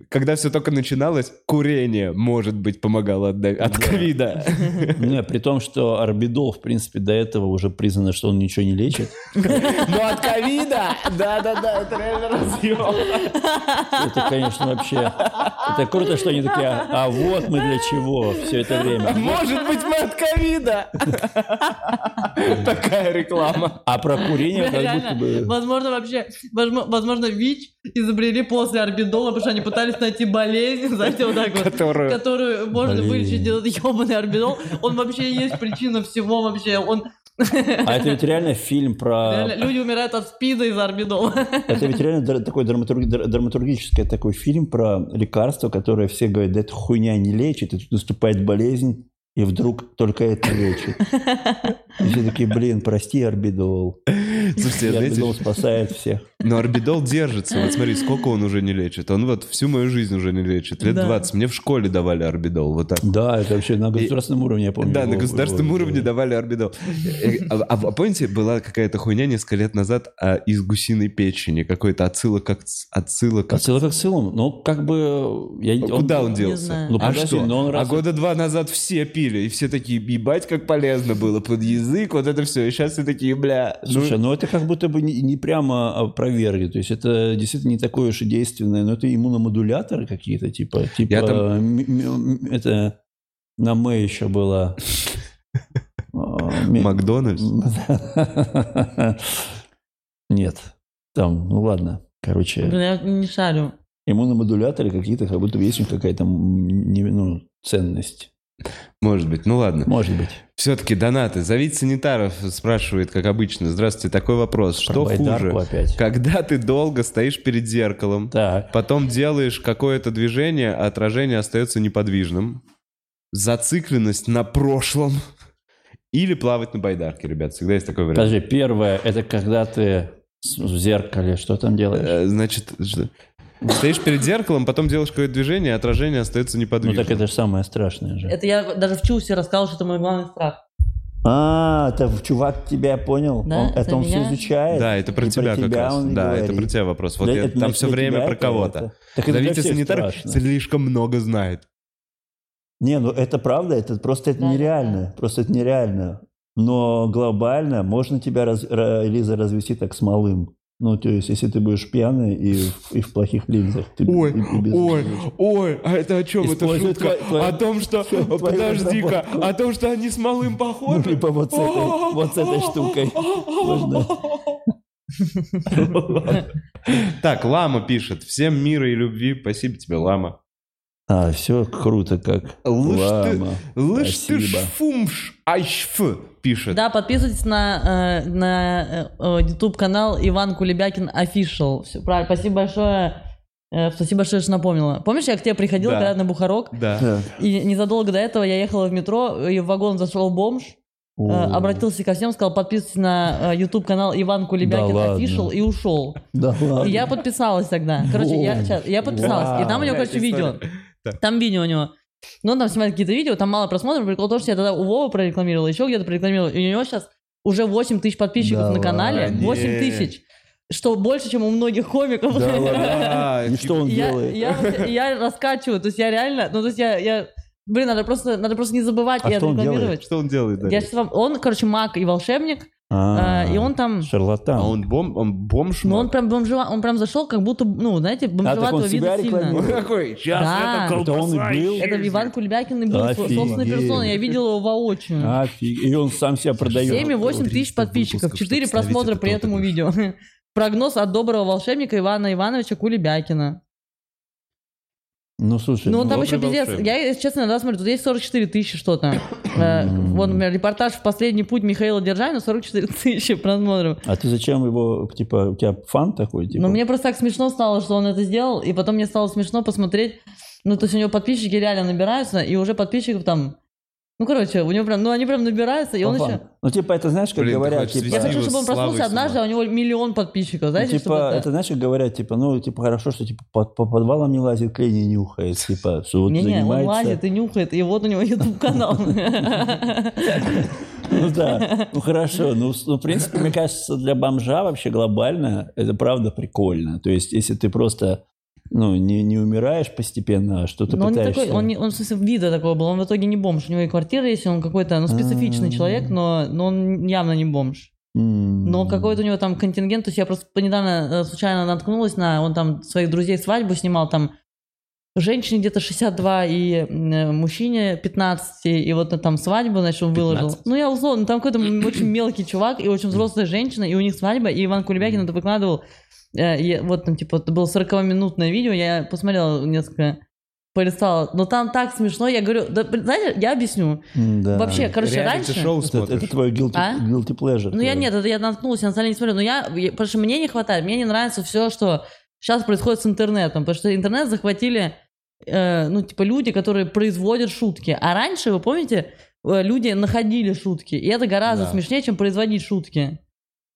когда все только начиналось, курение, может быть, помогало от, ковида. [laughs] Не, при том, что орбидол, в принципе, до этого уже признано, что он ничего не лечит. Но от ковида, да-да-да, это реально разъем. Это, конечно, вообще... Это круто, что они такие, а, а вот мы для чего все это время. Может быть, мы от ковида. [laughs] Такая реклама. А про курение как будто бы... Возможно, вообще, возможно, возможно, ВИЧ изобрели после орбидола, потому что они пытались найти болезнь, [laughs] знаете, вот так вот, Которую- которую можно вылечить этот ебаный орбидол. Он вообще есть причина всего вообще. Он А это ведь реально фильм про... [laughs] реально, люди умирают от спида из орбидола. Это ведь реально такой драматург- дра- драматургический такой фильм про лекарство, которое все говорят, да эта хуйня не лечит, и тут наступает болезнь, и вдруг только это лечит. И все такие, блин, прости, орбидол. [laughs] Слушайте, И знаете, орбидол спасает всех. но орбидол держится. Вот смотри, сколько он уже не лечит. Он вот всю мою жизнь уже не лечит. Лет Да. 20. Мне в школе давали орбидол. Вот так. Да, это вообще на государственном уровне, я помню. Да, на его- государственном его- уровне давали орбидол. А, а- а помните, была какая-то хуйня несколько лет назад а, из гусиной печени? Какой-то отсылок, как отсылок. А целый как целым, ну, как бы... Я, Куда он делся? знаю. Ну, а подожди, что? но он А раз- года два назад все пили, и все такие, ебать, как полезно было под язык, вот это все. И сейчас все такие, бля, ну, Слушай, ну это как будто бы не, не прямо опровергли. То есть это действительно не такое уж и действенное, но это иммуномодуляторы какие-то, типа, типа Я там- это на Мэ еще было. [laughs] А, Макдональдс. [laughs] Нет, там, ну ладно, короче, Блин, я не шарю. иммуномодуляторы какие-то, как будто бы есть у них какая-то ну, ценность. Может быть, ну ладно. Может быть. Все-таки донаты. Зовите санитаров, спрашивает, как обычно. Здравствуйте, такой вопрос. Про Что байдарку хуже? опять. Когда ты долго стоишь перед зеркалом, Так. потом делаешь какое-то движение, а отражение остается неподвижным. Зацикленность на прошлом. Или плавать на байдарке, ребят. Всегда есть такой вариант. Подожди, первое, это когда ты в зеркале, что там делаешь? Э, Значит, стоишь перед зеркалом, потом делаешь какое-то движение, а отражение остается Ну неподвижным. так это же самое страшное же. Это я даже в Чусе рассказал, что это мой главный страх. А, это чувак тебя понял? Да, Он- это это он все меня. изучает. Да, это про И тебя как раз. он и Да, это говорит. про тебя вопрос. Вот Да, я- это там все время тебя про это- кого-то. это- Так это всех санитаров, страшно. слишком много знает. Не, ну это правда, это просто это Да, да, нереально. Просто это нереально. Но глобально можно тебя, раз- ра- Лиза, развести так с малым. Ну, то есть, если ты будешь пьяный и, в- и в плохих линзах. Ты, Ой, и- и без- ой, ой, а это о чем? Это шутка твой- твой- о том, что... Подожди-ка, о том, что они с малым Ну, похожи? либо вот с этой, вот с этой штукой. Можно. Так, Лама пишет. Всем мира и любви. Спасибо тебе, Лама. А, все круто как. Лыж ты, Лама. лыж ты шфумш, айшф, пишет. Да, подписывайтесь на, э, на э, YouTube канал Иван Кулебякин Official. Все правильно. Спасибо большое. Э, спасибо большое, что напомнила. Помнишь, я к тебе приходила Да. когда на Бухарок, Да. Так. и незадолго до этого я ехала в метро, и в вагон зашел бомж, э, О. обратился ко всем, сказал, подписывайтесь на э, YouTube канал Иван Кулебякин Да. Official и ушел. Да ладно. И я подписалась тогда. Короче, я, я подписалась. И там у него, Вау. короче, видео. Там видео у него. Ну, он там снимает какие-то видео, там мало просмотров. Прикол в том, что я тогда у Вова прорекламировал, еще где-то прорекламировал. И у него сейчас уже 8 тысяч подписчиков Да на канале. ладно. 8 тысяч. Что больше, чем у многих комиков. Да ладно. Да, [laughs] И что он Я, делает? я, я раскачиваю, то есть я реально, ну то есть я, я блин, надо просто, надо просто не забывать А и что он отрекламировать. Что он делает? Я Дарья? щас вам, он, короче, маг и волшебник, А, э, и он там, Шарлатан. А он, бом, он бомж? ну он прям бомжева, он прям зашел, как будто, ну знаете, бомжеватого он себя вида сильно. Он такой, сейчас Да. это Это он и был? Это исчезнет». Иван Кульбякин и был Офигеть. собственной персоной. Я видел его воочию. Офиг- И он сам себя продает. 7,8 тысяч 300 подписчиков, выпусков, 4 чтобы просмотра при это этому то-то видео. [laughs] Прогноз от доброго волшебника Ивана Ивановича Кулебякина. Ну, слушай, Ну, ну, там вот еще пиздец. Я, если честно, иногда смотрю, тут есть 44 тысячи что-то. Э, Вот, например, репортаж в «Последний путь» Михаила Державина, 44 [laughs] тысячи просмотров. а ты зачем его, типа, у тебя фан такой, типа? Но мне просто так смешно стало, что он это сделал, и потом мне стало смешно посмотреть. Ну, то есть у него подписчики реально набираются, и уже подписчиков там... Ну, короче, у него прям, ну, они прям набираются, и он еще... Ну, типа, это знаешь, как Блин, говорят, типа... Я хочу, чтобы он проснулся однажды, а у него миллион подписчиков, Ну, знаете, типа, чтобы это знаешь, как говорят, типа, ну, типа, хорошо, что типа под, по подвалам не лазит, клей не нюхает, типа, что вот Не-не, он занимается... лазит и нюхает, и вот у него YouTube-канал. [laughs] Ну да, ну хорошо, ну, ну, в принципе, мне кажется, для бомжа вообще глобально это правда прикольно. То есть, если ты просто, ну, не, не умираешь постепенно, а что-то Но он не пытаешься... такой, он, не, он в смысле вида такого был, он в итоге не бомж, у него и квартира есть, он какой-то, ну, специфичный А. человек, но, но он явно не бомж. Но какой-то у него там контингент, то есть я просто недавно э, случайно наткнулась на, он там своих друзей свадьбу снимал, там женщине где-то 62 и э, мужчине 15, и вот на там свадьбу, значит, он выложил. 15? Ну, я условно, там какой-то очень мелкий чувак и очень взрослая женщина, и у них свадьба, и Иван Кулебякин это выкладывал, Э, и вот там, типа, это было 40-минутное видео, я посмотрела несколько, полистала, но там так смешно, я говорю, да, знаете, я объясню. Да. Вообще, короче, раньше... Реалити-шоу Это, это твой guilty, А? guilty pleasure. Ну, я твой. нет, это я наткнулась, я на самом деле не смотрю. Но я, я- потому что мне не хватает, мне не нравится все, что сейчас происходит с интернетом. Потому что интернет захватили, э, ну, типа, люди, которые производят шутки. А раньше, вы помните, э, люди находили шутки. И это гораздо Да. смешнее, чем производить шутки.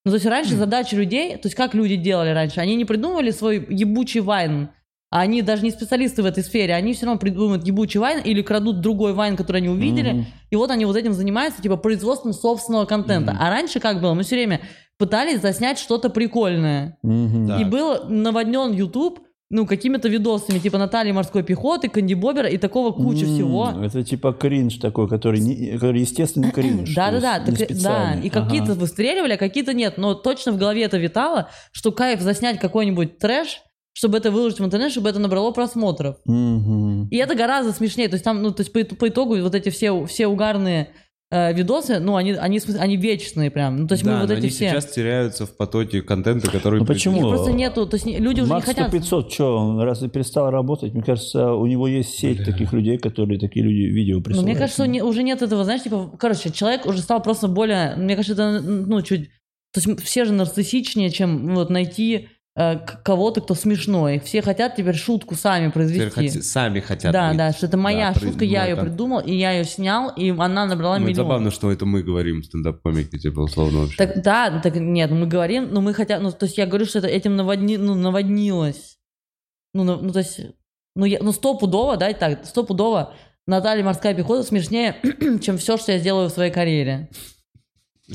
Ну, то есть раньше задача людей, то есть как люди делали раньше, они не придумывали свой ебучий вайн, а они даже не специалисты в этой сфере, они все равно придумывают ебучий вайн или крадут другой вайн, который они увидели, Мгм. и вот они вот этим занимаются, типа, производством собственного контента. А раньше как было? Мы все время пытались заснять что-то прикольное. Да. И Так. был наводнен YouTube, ну, какими-то видосами, типа Натальи морской пехоты, Канди Бобера и такого куча М, всего. Это типа кринж такой, который, не, который естественный кринж. Да, то да. И какие-то выстреливали, а какие-то нет. Но точно в голове это витало, что кайф заснять какой-нибудь трэш, чтобы это выложить в интернет, чтобы это набрало просмотров. Мгм. И это гораздо смешнее. То есть там, ну, то есть по, по итогу вот эти все, все угарные э, видосы, ну, они, они, в смысле, они вечные прям. Ну, то есть да, мы вот эти они все... сейчас теряются в потоке контента, который... Ну почему? Их просто нету, то есть люди уже Макс не хотят... 500, что, он разве перестал работать? Мне кажется, у него есть сеть таких людей, которые такие люди видео Ну, присылают. мне кажется, не- уже нет этого, знаешь, типа, короче, человек уже стал просто более, мне кажется, это, ну, чуть, то есть все же нарциссичнее, чем ну, вот найти кого-то, кто смешной. Все хотят теперь шутку сами Теперь произвести. хоти- сами хотят Да, быть. да, что это моя Да, шутка, при- я ну, ее это- придумал, и я ее снял, и она набрала Ну, это миллион. забавно, что это мы говорим, стендап-комики, типа, условно вообще. Так, да, так нет, мы говорим, но мы хотя, ну, то есть я говорю, что это этим наводни, ну, наводнилось. Ну, на- ну, то есть, ну, я, ну, стопудово, да, так, стопудово Наталья Морская пехота смешнее, [clears throat] чем все, что я сделаю в своей карьере.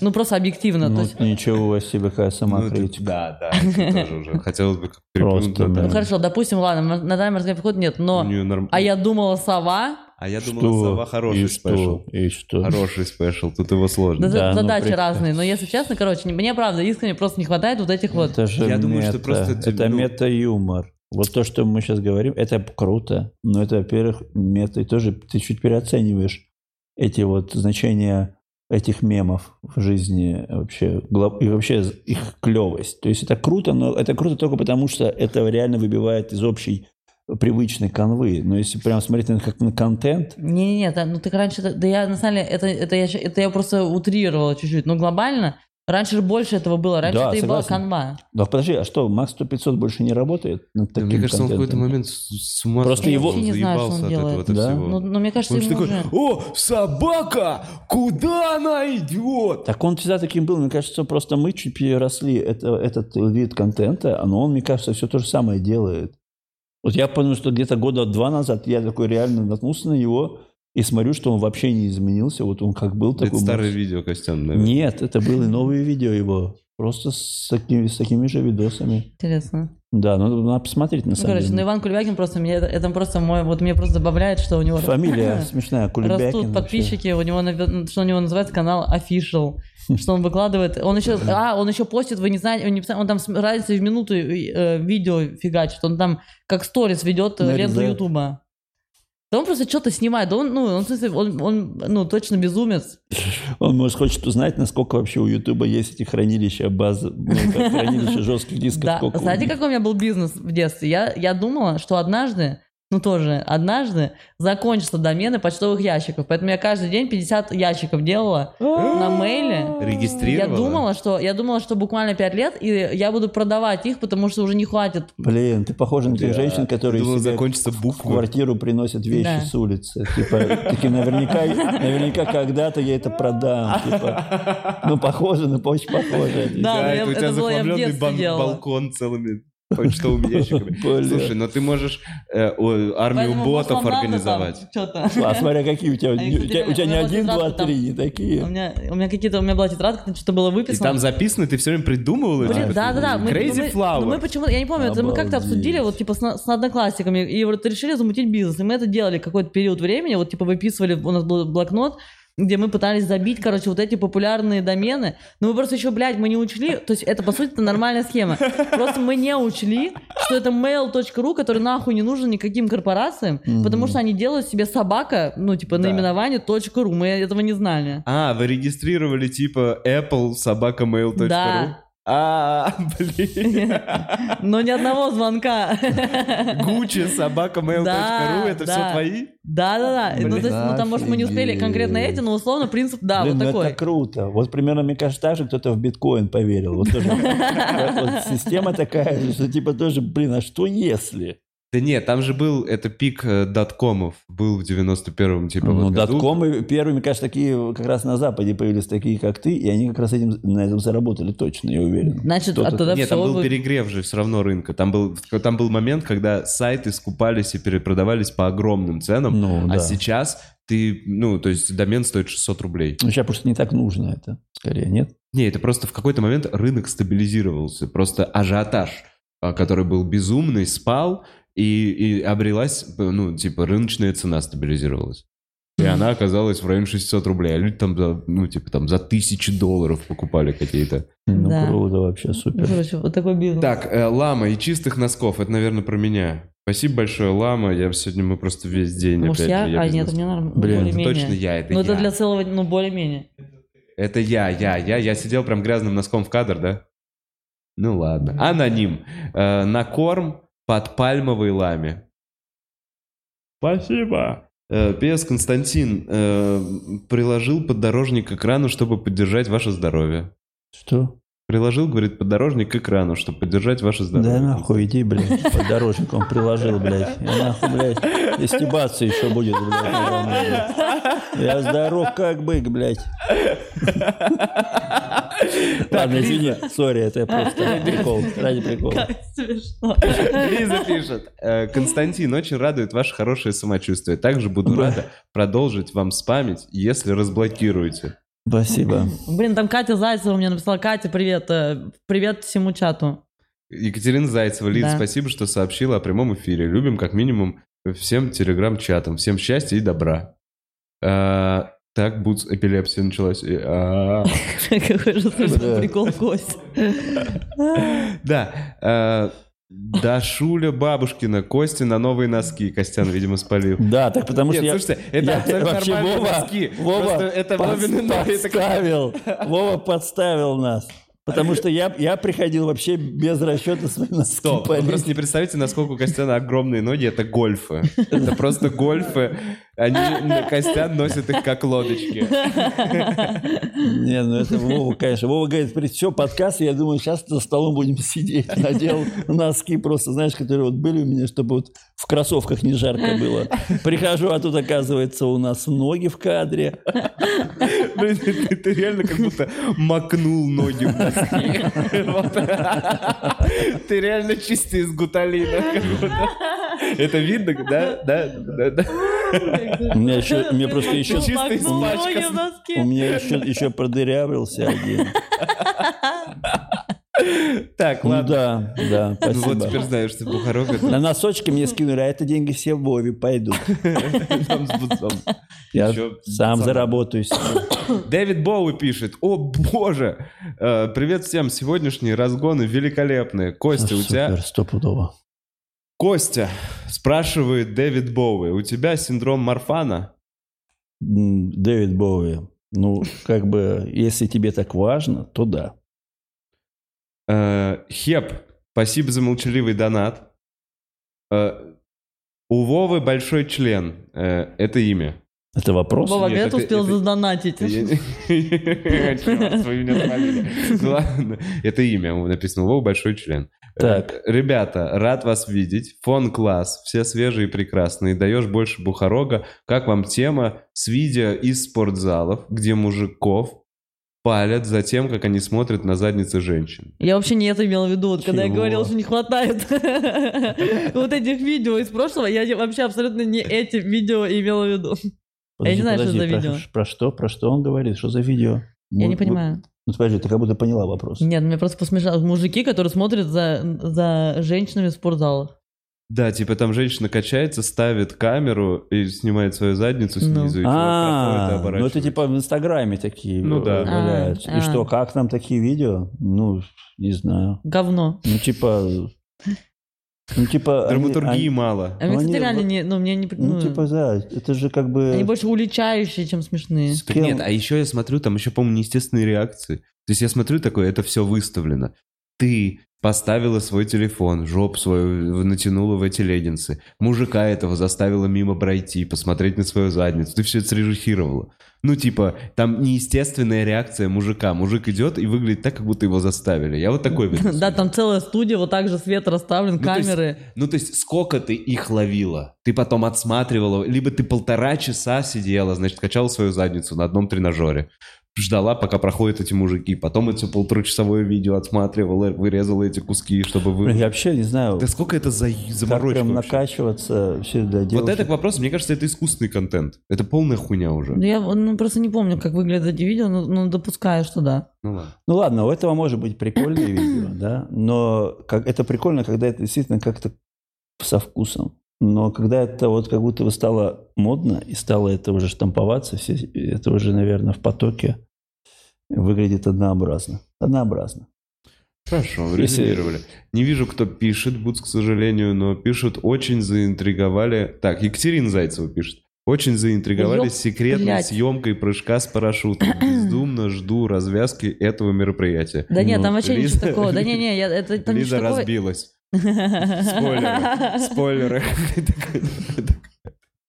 Ну, просто объективно. Ну, то есть, ничего себе, какая Ну, самокритика. Да, да, это тоже уже. Хотелось бы Просто, да. ну, хорошо, допустим, ладно, М- Наталья Морская пехота нет, но... А я думала, сова... А я думал, Что? Сова хороший И special. что? И что? Хороший special, тут его сложно. Да, Да, ну, задачи представь. разные, но если честно, короче, не- мне правда искренне просто не хватает вот этих вот... Это же Я думаю, мета. что просто Это ну- мета-юмор. Вот то, что мы сейчас говорим, это круто. Но это, во-первых, мета. И тоже ты чуть переоцениваешь эти вот значения этих мемов в жизни вообще. И вообще их клевость. То есть это круто, но это круто только потому, что это реально выбивает из общей привычной канвы. Но если прям смотреть на как на контент, Не-не-не, да, ну так раньше, да я на самом деле, это, это, я, это я просто утрировала чуть-чуть, но глобально, раньше же больше этого было, раньше Да, это и была согласен. канва. да подожди, а что, Макс 100-500 больше не работает над Да, таким Мне кажется, он в какой-то контентом? момент с ума Просто его- Я не знаю, что он заебался от этого делает. от Да? всего. Ну, но мне кажется, Он ему такой, уже... о, собака, куда она идет? Так он всегда таким был. Мне кажется, просто мы чуть переросли это, этот вид контента, а но он, мне кажется, все то же самое делает. Вот я понял, что где-то года два назад я такой реально наткнулся на него и смотрю, что он вообще не изменился. Вот он как был Это такой. старое был. видео, Костян, наверное. Нет, это были новые видео его. Просто с такими, с такими же видосами. Интересно. Да, ну надо посмотреть на Ну, самом короче, ну деле. Иван Кульбякин просто, мне, это, это просто мой, вот мне просто добавляет, что у него... Фамилия [laughs] смешная, Кулебякин. Растут вообще. подписчики, у него, наве- что у него называется канал Official, [laughs] что он выкладывает, он еще, а, он еще постит, вы не знаете, он, не он там с разницей в минуту э, видео фигачит, он там как сторис ведет э, ленту. Ютуба. Да он просто что-то снимает, да он, ну, он, в смысле, он, он, ну, точно безумец. Он, может, хочет узнать, насколько вообще у Ютуба есть эти хранилища базы, ну, хранилища жестких дисков. Да, знаете, какой у меня был бизнес в детстве? Я, я думала, что однажды, ну тоже однажды, закончатся домены почтовых ящиков. Поэтому я каждый день 50 ящиков делала на мейле. Я Регистрировала? думала, что я думала, что буквально 5 лет, и я буду продавать их, потому что уже не хватит. Блин, ты похож на тех женщин, которые Думал, себе закончится в буква. квартиру приносят вещи Да. с улицы. Типа, такие, наверняка, наверняка когда-то я это продам. Типа, ну, похоже, ну, очень похоже. Да, но я- это у это тебя я в захламленный бан- балкон целыми почтовыми ящиками. Слушай, но ты можешь э, армию ботов организовать. А смотря какие у тебя. А, У тебя, не один, два, три, не У такие. меня, у меня какие-то, у меня была тетрадка, что-то было И выписано. там записано, ты все время придумывал вот да, да, да. Мы, Crazy ну, мы, Flower. мы почему-то, я не помню, это мы как-то обсудили вот типа с одноклассниками и вот решили замутить бизнес. И мы это делали какой-то период времени, вот типа выписывали, у нас был блокнот, где мы пытались забить, короче, вот эти популярные домены. Но мы просто еще, блядь, мы не учли, то есть это, по сути, это нормальная схема. Просто мы не учли, что это mail.ru, который нахуй не нужен никаким корпорациям, потому что они делают себе собака, ну, типа, Да. наименование .ru. Мы этого не знали. А, вы регистрировали типа Apple собака mail.ru? Да. А, [laughs] блин. [laughs] Но ни одного звонка. [laughs] Гуччи собака mail.ru, Да, это все твои? Да, да, да. Ну, то есть, ну, там, может, мы не успели конкретно эти, но условно принцип, да, Блин, вот ну такой. это круто. Вот примерно, мне кажется, так же кто-то в биткоин поверил. Вот тоже вот система такая, же, что типа тоже, блин, а что если? Да нет, там же был, это пик э, доткомов, был в 91-м, типа, Ну, вот году. доткомы первыми, кажется, такие как раз на Западе появились такие, как ты, и они как раз этим, на этом заработали точно, я уверен. Значит, а тогда Нет, там был перегрев же все равно рынка. Там был, там был момент, когда сайты скупались и перепродавались по огромным ценам, Ну, а да. сейчас ты, ну, то есть домен стоит 600 рублей. Ну, сейчас просто не так нужно это, скорее, нет? Не, это просто в какой-то момент рынок стабилизировался. Просто ажиотаж, а, который был безумный, спал, и, и обрелась, ну, типа, рыночная цена стабилизировалась. И она оказалась в районе 600 рублей. А люди там, за, ну, типа, там за тысячи долларов покупали какие-то. Ну, Да. круто вообще, супер. Короче, вот такой бизнес. Так, э, лама и чистых носков. Это, наверное, про меня. Спасибо большое, лама. Я сегодня мы просто весь день Может, опять я? же, а, без нет, мне нормально. Блин, это. Точно я, это Ну, я. это для целого, ну, более-менее. Это я, я, я. Я сидел прям грязным носком в кадр, да? Ну ладно. Аноним. Э, на корм под пальмовой ламе. Спасибо. Э, П.С. Константин э, приложил поддорожник к экрану, чтобы поддержать ваше здоровье. Что? Приложил, говорит, поддорожник к экрану, чтобы поддержать ваше здоровье. Да нахуй, иди, блядь, подорожник он приложил, блядь. Я нахуй, блядь, и стебаться еще будет, блядь. мной, блядь. Я здоров как бык, блядь. Ладно, извини, сори, это просто прикол, ради прикола. Как смешно. Лиза пишет. «Э, Константин, очень радует ваше хорошее самочувствие. Также буду Да. рада продолжить вам спамить, если разблокируете. Спасибо. Блин, там Катя Зайцева мне написала, Катя, привет, э, привет всему чату. Екатерина Зайцева, Лиза, Да. спасибо, что сообщила о прямом эфире. Любим как минимум всем телеграм-чатам. Всем счастья и добра. А, так, бутс, эпилепсия началась. А, [laughs] Какой же [laughs] прикол Кость. Да. Дашуля Бабушкина, Кости на новые носки. Костян, видимо, спалил. Да, так потому Нет, что я... слушайте, это я абсолютно вообще нормальные Вова, носки. Вова Просто это под- Вовины ноги, это как- подставил. Вова подставил нас. Потому что я, я приходил вообще без расчета свои носки Стоп, вы полить. просто не представляете, насколько у Костяна огромные ноги, это гольфы. Это просто гольфы. Они, Костян носит их как лодочки. Не, ну это Вова, конечно. Вова говорит, при все, подкаст, я думаю, сейчас за столом будем сидеть. Надел носки просто, знаешь, которые вот были у меня, чтобы вот в кроссовках не жарко было. Прихожу, а тут, оказывается, у нас ноги в кадре. Ты, реально как будто макнул ноги в носки. Ты реально чистый из гуталина. Это видно, да? Да, да, да. У меня еще, меня просто еще, у меня еще, еще продырявился один. Так, Ну ладно. да, да, Ну вот спасибо. теперь знаешь, что Бухарок это На носочки мне скинули, а это деньги все в Вове пойдут. там с бутсом. Я сам сам. заработаю себе. Дэвид Боуи пишет. О, боже! Э, Привет всем. Сегодняшние разгоны великолепные. Костя, у тебя... Супер, стопудово. Костя, спрашивает Дэвид Боуи. У тебя синдром Марфана? Дэвид Боуи. Ну, как бы, если тебе так важно, то да. Э, Хеп, спасибо за молчаливый донат. Э, У Вовы большой член. Э, это имя. Это вопрос? Вова, Нет, это- успел это- задонатить. Чёрт, вы меня спалили. Ладно, это имя написано. Вова большой член. Так. Э, Ребята, рад вас видеть. Фон класс, все свежие и прекрасные. Даешь больше бухарога. Как вам тема с видео из спортзалов, где мужиков палят за тем, как они смотрят на задницы женщин? Я вообще не это имела в виду, вот, когда я Чего? говорила, что не хватает [laughs] вот этих видео из прошлого, я вообще абсолютно не эти видео имела в виду. Я не знаю, что за про- видео. Про что? Про что он говорит? Что за видео? Я не Ну, понимаю. Ну, подожди, ты как будто поняла вопрос. Нет, меня просто посмешало. Мужики, которые смотрят за, за женщинами в спортзалах. Да, типа там женщина качается, ставит камеру и снимает свою задницу Ну. снизу. и А, ну это типа в Инстаграме такие Ну да. валяются. А, И что, а. как нам такие видео? Ну, не знаю. Говно. Ну, типа... [laughs] Ну, типа... Драматургии они- мало. А мне, Ну, кстати, они реально не... Ну, мне не... Ну, ну, типа, да, это же как бы... Они больше уличающие, чем смешные. Так кем? нет, а еще я смотрю, там еще, по-моему, неестественные реакции. То есть я смотрю такое, это все выставлено. Ты поставила свой телефон, жоп свою натянула в эти леггинсы. Мужика этого заставила мимо пройти, посмотреть на свою задницу. Ты все это срежиссировала. Ну, типа, там неестественная реакция мужика. Мужик идет и выглядит так, как будто его заставили. Я вот такой видел. Да, там целая студия, вот так же свет расставлен, есть- камеры. Ну, то есть, сколько ты их ловила? Ты потом отсматривала, либо ты полтора часа сидела, значит, качала свою задницу на одном тренажере. Ждала, пока проходят эти мужики. Потом это полуторачасовое видео отсматривала, вырезала эти куски, чтобы Блин, вы... Я вообще не знаю, Да сколько это за заморочка прям вообще? накачиваться все для девушек. Вот это к вопросу, мне кажется, это искусственный контент. Это полная хуйня уже. Ну, я ну, просто не помню, как выглядят эти видео, но ну, допускаю, что да. Ну ладно. Ну ладно, у этого может быть прикольное [coughs] видео, да, но как, это прикольно, когда это действительно как-то со вкусом. Но когда это вот как будто бы стало модно и стало это уже штамповаться, все, это уже, наверное, в потоке выглядит однообразно. Однообразно. Хорошо, Если- резюмировали. Не вижу, кто пишет, Бутс, к сожалению, но пишут, очень заинтриговали... Так, Екатерина Зайцева пишет. Очень заинтриговали Ёп, секретной блядь. съемкой прыжка с парашютом. [clears throat] Бездумно жду развязки этого мероприятия. Да нет, Ну, там вообще Лиза- ничего такого. Да не, не, я, это там Лиза разбилась. Спойлеры. [laughs] Спойлеры.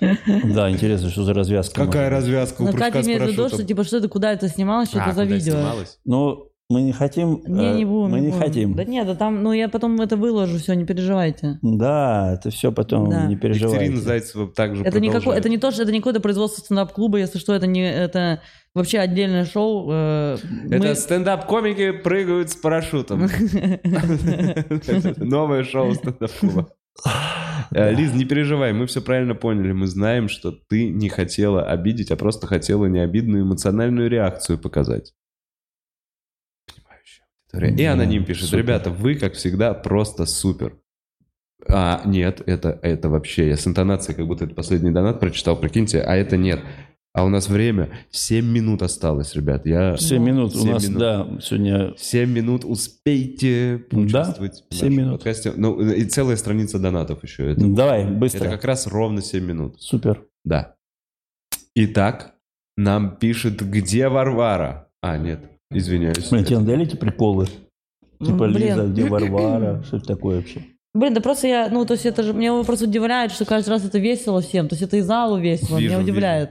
Да, интересно, что за развязка. Какая быть. развязка у Но прыжка с виду, парашютом? что типа что это, куда это снималось, что А, это за видео. Ну, мы не хотим... Не, э, не будем. Мы не будем. хотим. Да нет, да там, ну я потом это выложу, все, не переживайте. Да, это все потом, Да. не переживайте. Екатерина Зайцева также Это не, какое, продолжает. это не то, что это не какое-то производство стендап-клуба, если что, это не это вообще отдельное шоу. э, Это мы- стендап-комики прыгают с парашютом. [laughs] Новое шоу стендап-клуба. Э, Лиз, не переживай, мы все правильно поняли. Мы знаем, что ты не хотела обидеть, а просто хотела необидную эмоциональную реакцию показать. И Да, аноним пишет, супер. ребята, вы, как всегда, просто супер. А, нет, это, это вообще, я с интонацией, как будто это последний донат прочитал, прикиньте, а это нет. А у нас время 7 минут осталось, ребят. Я... 7 минут. У Семь нас, минут. да, сегодня 7 минут успейте поучаствовать в семь нашем минут. подкасте. Ну, и целая страница донатов еще. Это, Давай, быстро. это как раз ровно 7 минут. Супер. Да. Итак, нам пишет, где Варвара? А, нет, извиняюсь. Блин, тебе надоели эти приколы? Типа Блин. Лиза, где Варвара? Что это такое вообще? Блин, да просто я, ну, то есть это же, меня просто удивляет, что каждый раз это весело всем. То есть это и залу весело, Вижу, меня вижу. удивляет.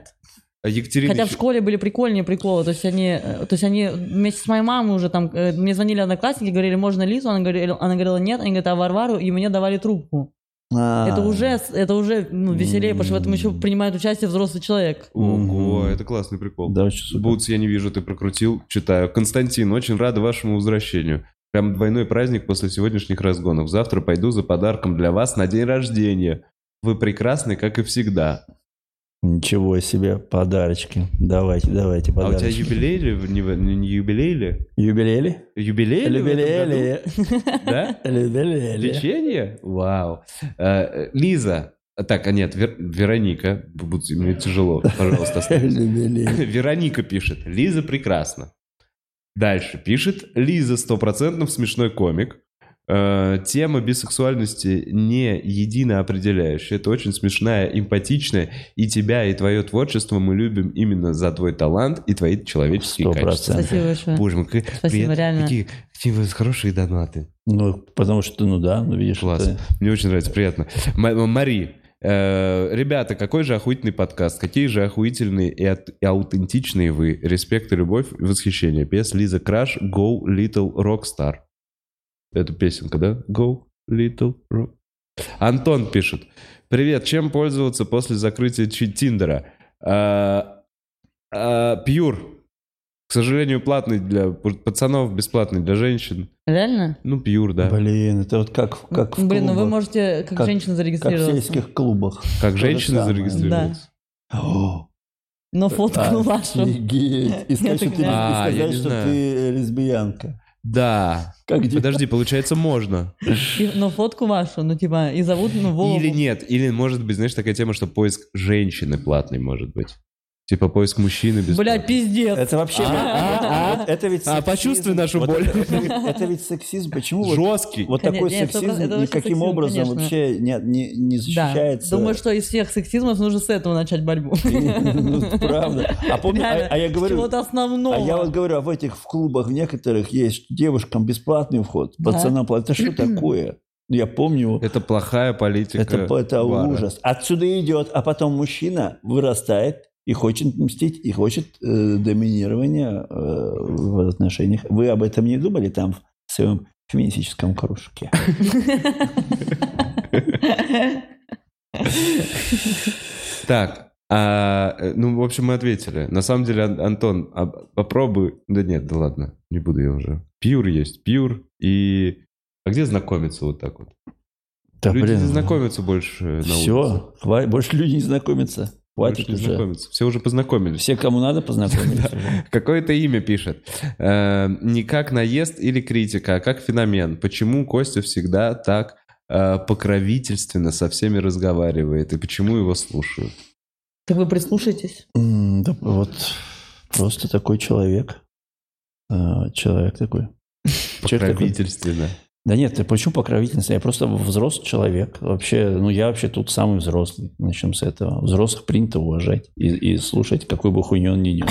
А Екатерина Хотя в школе были прикольные приколы, то есть они, э, то есть они вместе с моей мамой уже там, э, мне звонили одноклассники, говорили, можно Лизу, она говорила, она говорила нет, они говорят, а Варвару, и мне давали трубку. А, Это уже, это уже ну, веселее, потому что в этом еще принимает участие взрослый человек. Ого, это классный прикол. Да, очень. Бутс, я не вижу, ты прокрутил, читаю. Константин, очень рада вашему возвращению. Прям двойной праздник после сегодняшних разгонов. Завтра пойду за подарком для вас на день рождения. Вы прекрасны, как и всегда. Ничего себе, подарочки. Давайте, давайте, А у тебя подарочки. юбилей или не, не юбилей ли? Юбилей? Юбилей ли в этом Юбилей? году? [laughs] Да? Юбилей? Печенье? Вау. Э, Лиза. А, Так, а нет, Вер- Вероника. Мне тяжело, пожалуйста. [laughs] [laughs] Вероника пишет. Лиза прекрасна. Дальше пишет. Лиза стопроцентно смешной комик. Э, тема бисексуальности не едино определяющая. Это очень смешная, эмпатичная. И тебя, и твое творчество мы любим именно за твой талант и твои человеческие Сто качества. процентов. Спасибо большое. Боже мой, какие, Спасибо, реально. Какие, какие хорошие донаты. Ну, потому что, ну да, ну видишь, Класс. это- Мне очень нравится, приятно. М- Мари, Э, Ребята, какой же охуительный подкаст, какие же охуительные и, от- и аутентичные вы. Респект и любовь, восхищение. Пес Лиза Краш, Go Little Rockstar. Это песенка, да? Go Little Rock. Антон пишет. Привет, чем пользоваться после закрытия Тиндера? А, а, Пьюр. К сожалению, платный для пацанов, бесплатный для женщин. Реально? Ну, Пьюр, да. Блин, это вот как, в- как в Блин, ну вы клубах, можете как, Как- женщина как в зарегистрироваться. сельских клубах. Как То же женщины самое. зарегистрироваться. О, Но фотку А, вашу. Офигеть. И сказать, что ты, и А, сказать, что ты лесбиянка. Да. Как? Подожди, получается, можно. И- Но фотку вашу, ну типа, и зовут, ну, Вову. Или нет, или может быть, знаешь, такая тема, что поиск женщины платный может быть. Типа поиск мужчины без. Блядь, пиздец. Это вообще... А, вот это ведь А, почувствуй нашу Вот боль. Это, это ведь, это ведь сексизм. Почему Жесткий. вот Конечно, такой сексизм никаким сексизм, образом конечно. вообще не, не, не Да. защищается? Думаю, что из всех сексизмов нужно с этого начать борьбу. [laughs] Ну, правда. А помню, а, а я говорю, чего-то основного. а я вот говорю, а в этих в клубах некоторых есть девушкам бесплатный вход, пацанам платный. Это что [clears throat] такое? Я помню, Это плохая политика. это, это ужас. Отсюда идет, а потом мужчина вырастает и хочет мстить, и хочет э, доминирования э, в отношениях. Вы об этом не думали там в своем феминистическом кружке? Так, а, э, ну, в общем, мы ответили. На самом деле, Ан- Антон, а попробуй... Да нет, да ладно, не буду я уже. Пьюр есть, пьюр и... А где знакомиться вот так вот? Да, Люди блин, не знакомятся больше на улице. Все, больше люди не знакомятся. Хватит уже. знакомятся. Все уже познакомились. Все, кому надо, познакомились уже. Какое-то имя пишет. Э, не как наезд или критика, а как феномен. Почему Костя всегда так э, покровительственно со всеми разговаривает? И почему его слушают? Так вы прислушайтесь. М, Да вот просто такой человек. Человек такой. Человек такой. Покровительственно. Да нет, ты почему покровительница? Я просто взрослый человек. Вообще, ну я вообще тут самый взрослый. Начнем с этого. Взрослых принято уважать и, и слушать, какой бы хуйню он ни нес.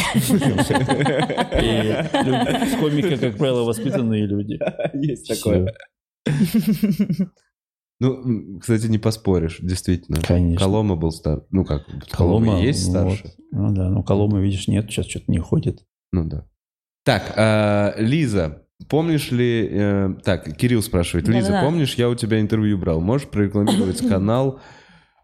И комика, как правило, воспитанные люди. Есть Всё. Ну, кстати, не поспоришь, действительно. Конечно. Колома был стар. Ну как, Колома есть ну старше? Ну да, ну Колома, видишь, нет, сейчас что-то не ходит. Ну да. Так, а, Лиза, помнишь ли... э, так, Кирилл спрашивает. Лиза, Да-да-да. помнишь, я у тебя интервью брал? Можешь прорекламировать [coughs] канал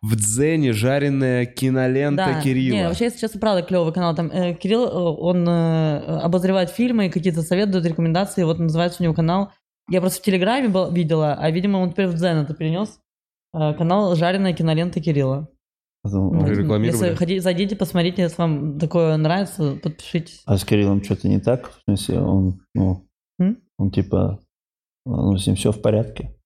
в Дзене жареная кинолента Да. Кирилла? Не, вообще, если честно, правда, клевый канал. Там э, Кирилл, э, он э, обозревает фильмы и какие-то советы, дает рекомендации. Вот называется у него канал. Я просто в Телеграме был, видела, а, видимо, он теперь в Дзен это перенес. Э, канал «Жареная кинолента Кирилла». Ну, рекламировали? Если хотите, зайдите, посмотрите, если вам такое нравится, подпишитесь. А с Кириллом что-то не так? В смысле, он, ну? Он типа, ну, с ним все в порядке.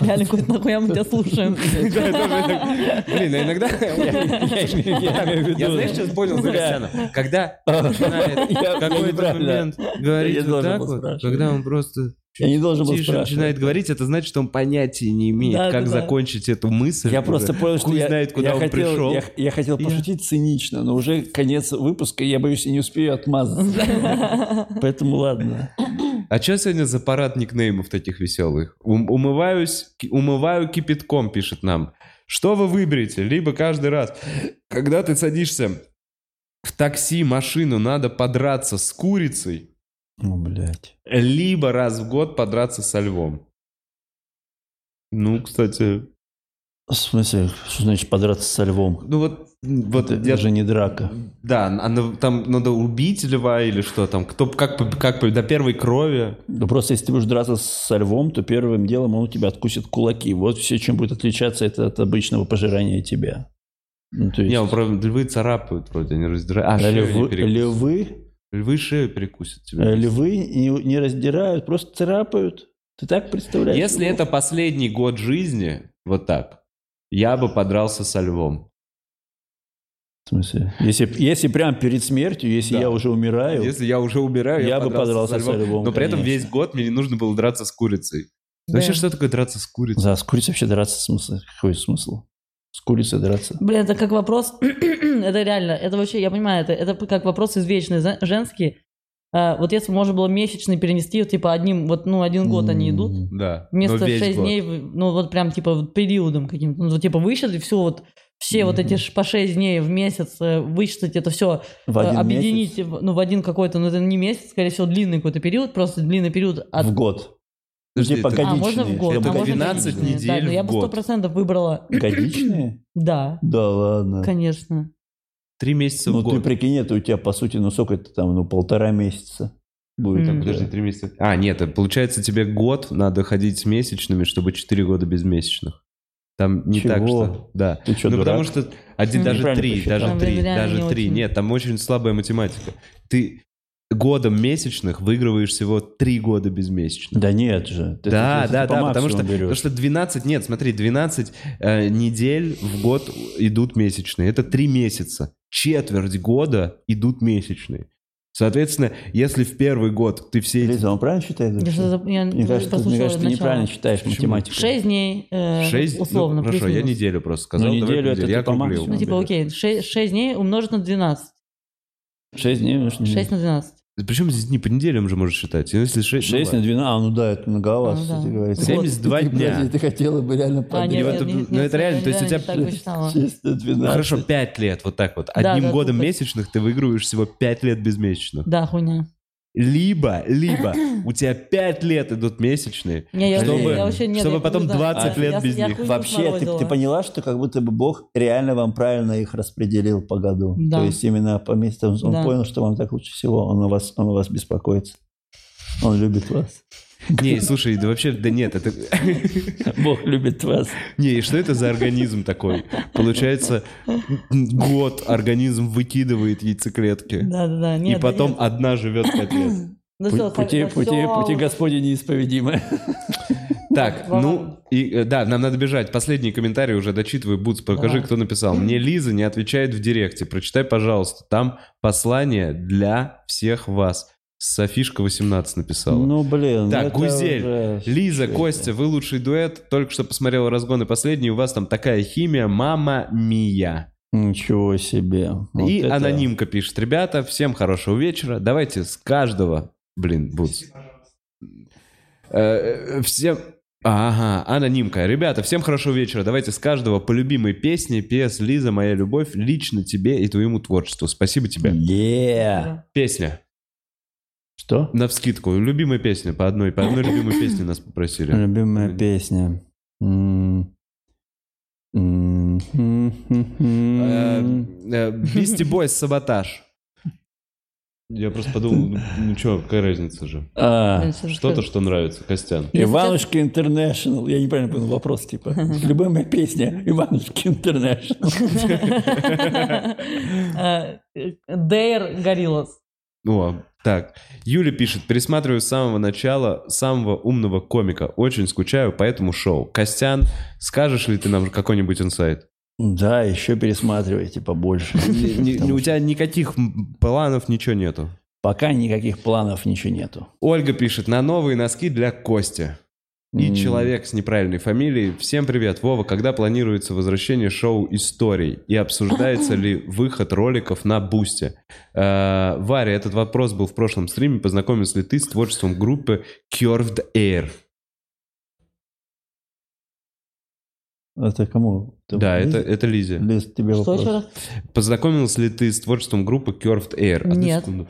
Реально, какой-то нахуя мы тебя слушаем. [laughs] Блин, а иногда... Я знаешь, сейчас понял, Зарисяна? Когда [laughs] начинает какой-то момент говорить вот так вот, когда он просто Я не должен был тише спрашивать. начинает говорить, это значит, что он понятия не имеет, Да, как да, да. закончить эту мысль. Я просто понял, что я, знает, куда я он хотел, пришел. Я, я хотел Я- пошутить цинично, но уже конец выпуска, и я боюсь, я не успею отмазаться. [laughs] Поэтому ладно. [laughs] А что сегодня за парад никнеймов таких веселых? Ум- умываюсь, умываю кипятком, пишет нам. Что вы выберете? Либо каждый раз, когда ты садишься в такси, машину, надо подраться с курицей, Ну, блядь. либо раз в год подраться со львом. Ну, кстати, В смысле, что значит подраться со львом? ну вот, вот Это я же не драка. Да, она- там надо убить льва или что там, кто как, как до первой крови. Ну, просто если ты будешь драться со львом, то первым делом он у тебя откусит кулаки. Вот все, чем будет отличаться это от обычного пожирания тебя. Ну, то есть, Не, правда, львы царапают вроде, они раздирают. А, а львы, не львы, Львы шею перекусят тебе. э, львы не, не раздирают, просто царапают. Ты так представляешь? Если это последний год жизни, вот так, я бы подрался со львом. В смысле? Если, если прям перед смертью, если Да. я уже умираю, Если я уже умираю, Я бы подрался со львом, Но при этом конечно. весь год мне не нужно было драться с курицей. Вообще, Да. что такое драться с курицей? за с курицей вообще драться смысл? Какой смысл? С курицей драться? Блин, это как вопрос, [clears throat] это реально, это вообще, я понимаю, это, это как вопрос извечный, женский. Э, вот если бы можно было месячный перенести, вот, типа одним, вот, ну, один год они идут, Да. вместо 6 год. дней, ну, вот прям, типа, периодом каким-то, ну, типа, высчитали все вот, все вот эти по 6 дней в месяц э, высчитать это все, В один объединить, месяц? ну, в один какой-то, ну, это не месяц, скорее всего, длинный какой-то период, просто длинный период от... В год. Подожди, Типа это- А, можно в годичные. год, Это а можно 12 годичные. недель Да, я бы сто год. процентов выбрала, Годичные? да, Да ладно. конечно. Три месяца Ну в ты год. прикинь, это у тебя по сути, ну сколько это там, ну полтора месяца будет. М. Подожди, три месяца. А, нет, это получается тебе год надо ходить с месячными, чтобы четыре года без месячных. Там не Чего? так что... Да. Ты что, ну, дурак? потому что один, даже три, даже три, даже три. Нет, там очень слабая математика. Ты годом месячных выигрываешь всего три года без месячных. Да нет же. Ты- да, ты- ты да, по да, потому что, берешь. потому что 12, нет, смотри, 12 э, недель в год идут месячные. Это три месяца. Четверть года идут месячные. Соответственно, если в первый год ты все эти... Лиза, он правильно считает? Я, что-то- я Мне кажется, ты, мне кажется, ты неправильно считаешь Почему? математику. Шесть дней, э, Шесть, условно, ну, хорошо, я неделю просто сказал. Ну, неделю это я ты по максимуму. Ну, типа, окей, 6, дней умножить на 12. Шесть дней. ну, что- 6 на 12. Причем здесь не по неделям же можешь считать. Ну, Если 6, Шесть на 12, а, ну да, это многовато, А, ну да. говоря. 72 Ты, дня. подожди, Ты хотела бы реально А, поднять. нет, Или нет, это- нет, ну, нет, это реально, то есть у тебя- так посчитала. 6 на 12. Хорошо, 5 лет, вот так вот. Одним да, годом месячных ты выигрываешь всего 5 лет безмесячных. Да, хуйня. Либо, либо [clears throat] у тебя 5 лет идут месячные, Не, я, чтобы, я вообще нет, чтобы я потом хуй знаю. 20 А, лет я- без я них. Вообще, ты, ты поняла, что как будто бы Бог реально вам правильно их распределил по году? Да. То есть именно по местам он Да. понял, что вам так лучше всего, он о вас, он о вас беспокоится. Он любит вас. Не, слушай, да вообще, да нет, это... Бог любит вас. Не, и что это за организм такой? Получается, год организм выкидывает яйцеклетки, Да, да, да. и потом нет. одна живет 5 лет. [clears throat] Ну Пу- всё, пути, так, пути, пути Господи неисповедимы. [laughs] Так, ну, и, э, да, нам надо бежать. Последний комментарий уже дочитывай, Буц, покажи, кто написал. Мне Лиза не отвечает в директе. Прочитай, пожалуйста. Там послание для всех вас. Софишка 18 написала. Ну, блин. Так, это Гузель, уже- Лиза? Костя, вы лучший дуэт. Только что посмотрела разгоны последний. У вас там такая химия. Мама Мия. Ничего себе. Вот и это- анонимка пишет. Ребята, всем хорошего вечера. Давайте с каждого... Блин, Буц. Э, э, Всем... Ага, анонимка. Ребята, всем хорошего вечера. Давайте с каждого по любимой песне. П.С. Лиза, моя любовь лично тебе и твоему творчеству. Спасибо тебе. Yeah. Песня. Что? На вскидку. Любимая песня. По одной. По одной любимой песне нас попросили. Любимая песня. М. М. Э, Бисти Бойс Саботаж. Я просто подумал, ну, ну что, какая разница же. А, Что-то, что нравится, Костян. Иванушка Интернешнл. Я неправильно понял вопрос, типа. [laughs] Любимая песня Иванушки Интернешнл. [laughs] Э, Dare Gorillaz. Так. Юля пишет, пересматриваю с самого начала самого умного комика. Очень скучаю по этому шоу. Костян, скажешь ли ты нам какой-нибудь инсайт? Да, еще пересматривайте побольше. Ни- [laughs] ни- У тебя никаких планов, ничего нету. Пока никаких планов ничего нету. Ольга пишет, на новые носки для Кости. И человек с неправильной фамилией. Всем привет, Вова. Когда планируется возвращение шоу «Историй»? И обсуждается [clears throat] ли выход роликов на Бусте? Э, Варя, этот вопрос был в прошлом стриме. Познакомился ли ты с творчеством группы Curved Air? Это кому? Да, Лиз? это, это Лизе. Лиз, тебе Что вопрос. раз? Познакомился ли ты с творчеством группы Curved Air? Одну Нет. секунду.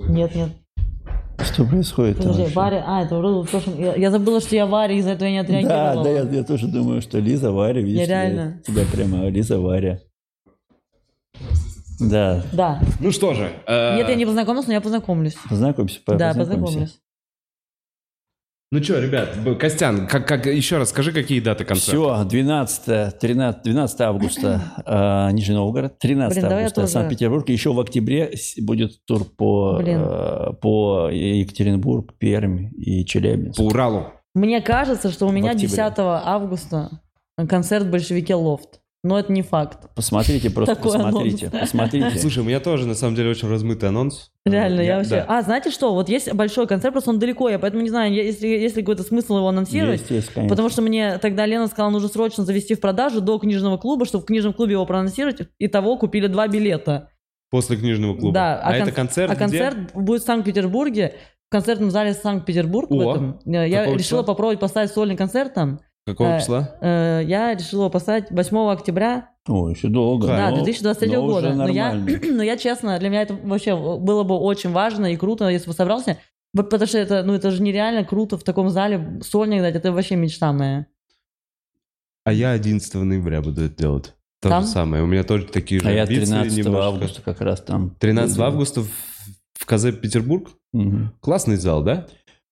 Нет, нет. Что происходит? там Подожди? Варя... А, это вроде в прошлом... Я, я забыла, что я Варя, из-за этого я не Да, отреагировала. да, я, я тоже думаю, что Лиза, Варя, видишь, реально. тебя прямо Лиза, Варя. Да, Да. Ну что же. э, Нет, я не познакомилась, но я познакомлюсь. познакомься, Да, познакомься. познакомлюсь. Ну что, ребят, Костян, как, как, еще раз скажи, какие даты концерта? Все, 12, 13, 12 августа э, Нижний Новгород, 13 Блин, августа тоже. Санкт-Петербург, еще в октябре будет тур по, Блин. э, по Екатеринбург, Пермь и Челябинск. По Уралу. Мне кажется, что у меня октябре. 10 августа концерт в большевике Лофт. Но это не факт. Посмотрите, просто Такой посмотрите, анонс. посмотрите. Слушай, у меня тоже, на самом деле, очень размытый анонс. Реально, я, вообще... да. А, знаете что? Вот есть большой концерт, просто он далеко, я поэтому не знаю, я- если, есть ли какой-то смысл его анонсировать. Есть, есть, конечно. Потому что мне тогда Лена сказала, нужно срочно завести в продажу до книжного клуба, чтобы в книжном клубе его проанонсировать. И того купили два билета. После книжного клуба. Да, а, а это кон- концерт А где? концерт будет в Санкт-Петербурге, в концертном зале Санкт-Петербург. в О, этом. Э, Я решила числа? попробовать поставить сольный концерт там. Какого Э, числа? Э, Я решила его поставить 8 октября О, еще долго. Да, но- 2023 но года. уже Но я, [clears throat] но я, честно, для меня это вообще было бы очень важно и круто, если бы собрался. Вот Потому что это, ну, это же нереально круто в таком зале сольник дать. Это вообще мечта моя. А я 11 ноября буду это делать. То Там? же самое. У меня тоже такие же А я амбиции 13 немножко. августа как раз там. 13 буду. августа в, в КЗ Петербург. Мгм. Классный зал, да?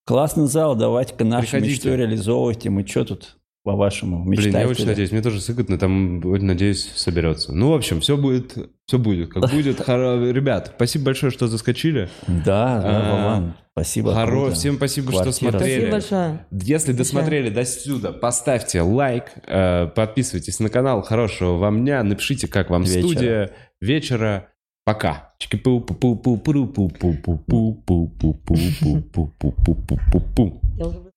Классный зал, давайте-ка нашу Приходите. мечту реализовывайте. Мы что тут, по-вашему, мечтаете? Блин, я очень надеюсь, мне тоже сыгодно, там, надеюсь, соберется. Ну, в общем, все будет, все будет, как будет. [laughs] Ребят, спасибо большое, что заскочили. Да, да, а, спасибо. Хоро, всем спасибо, что смотрели. Спасибо большое. Если досмотрели до сюда, поставьте лайк, э, подписывайтесь на канал. Хорошего вам дня, напишите, как вам студия. Вечера. Пока. Я уже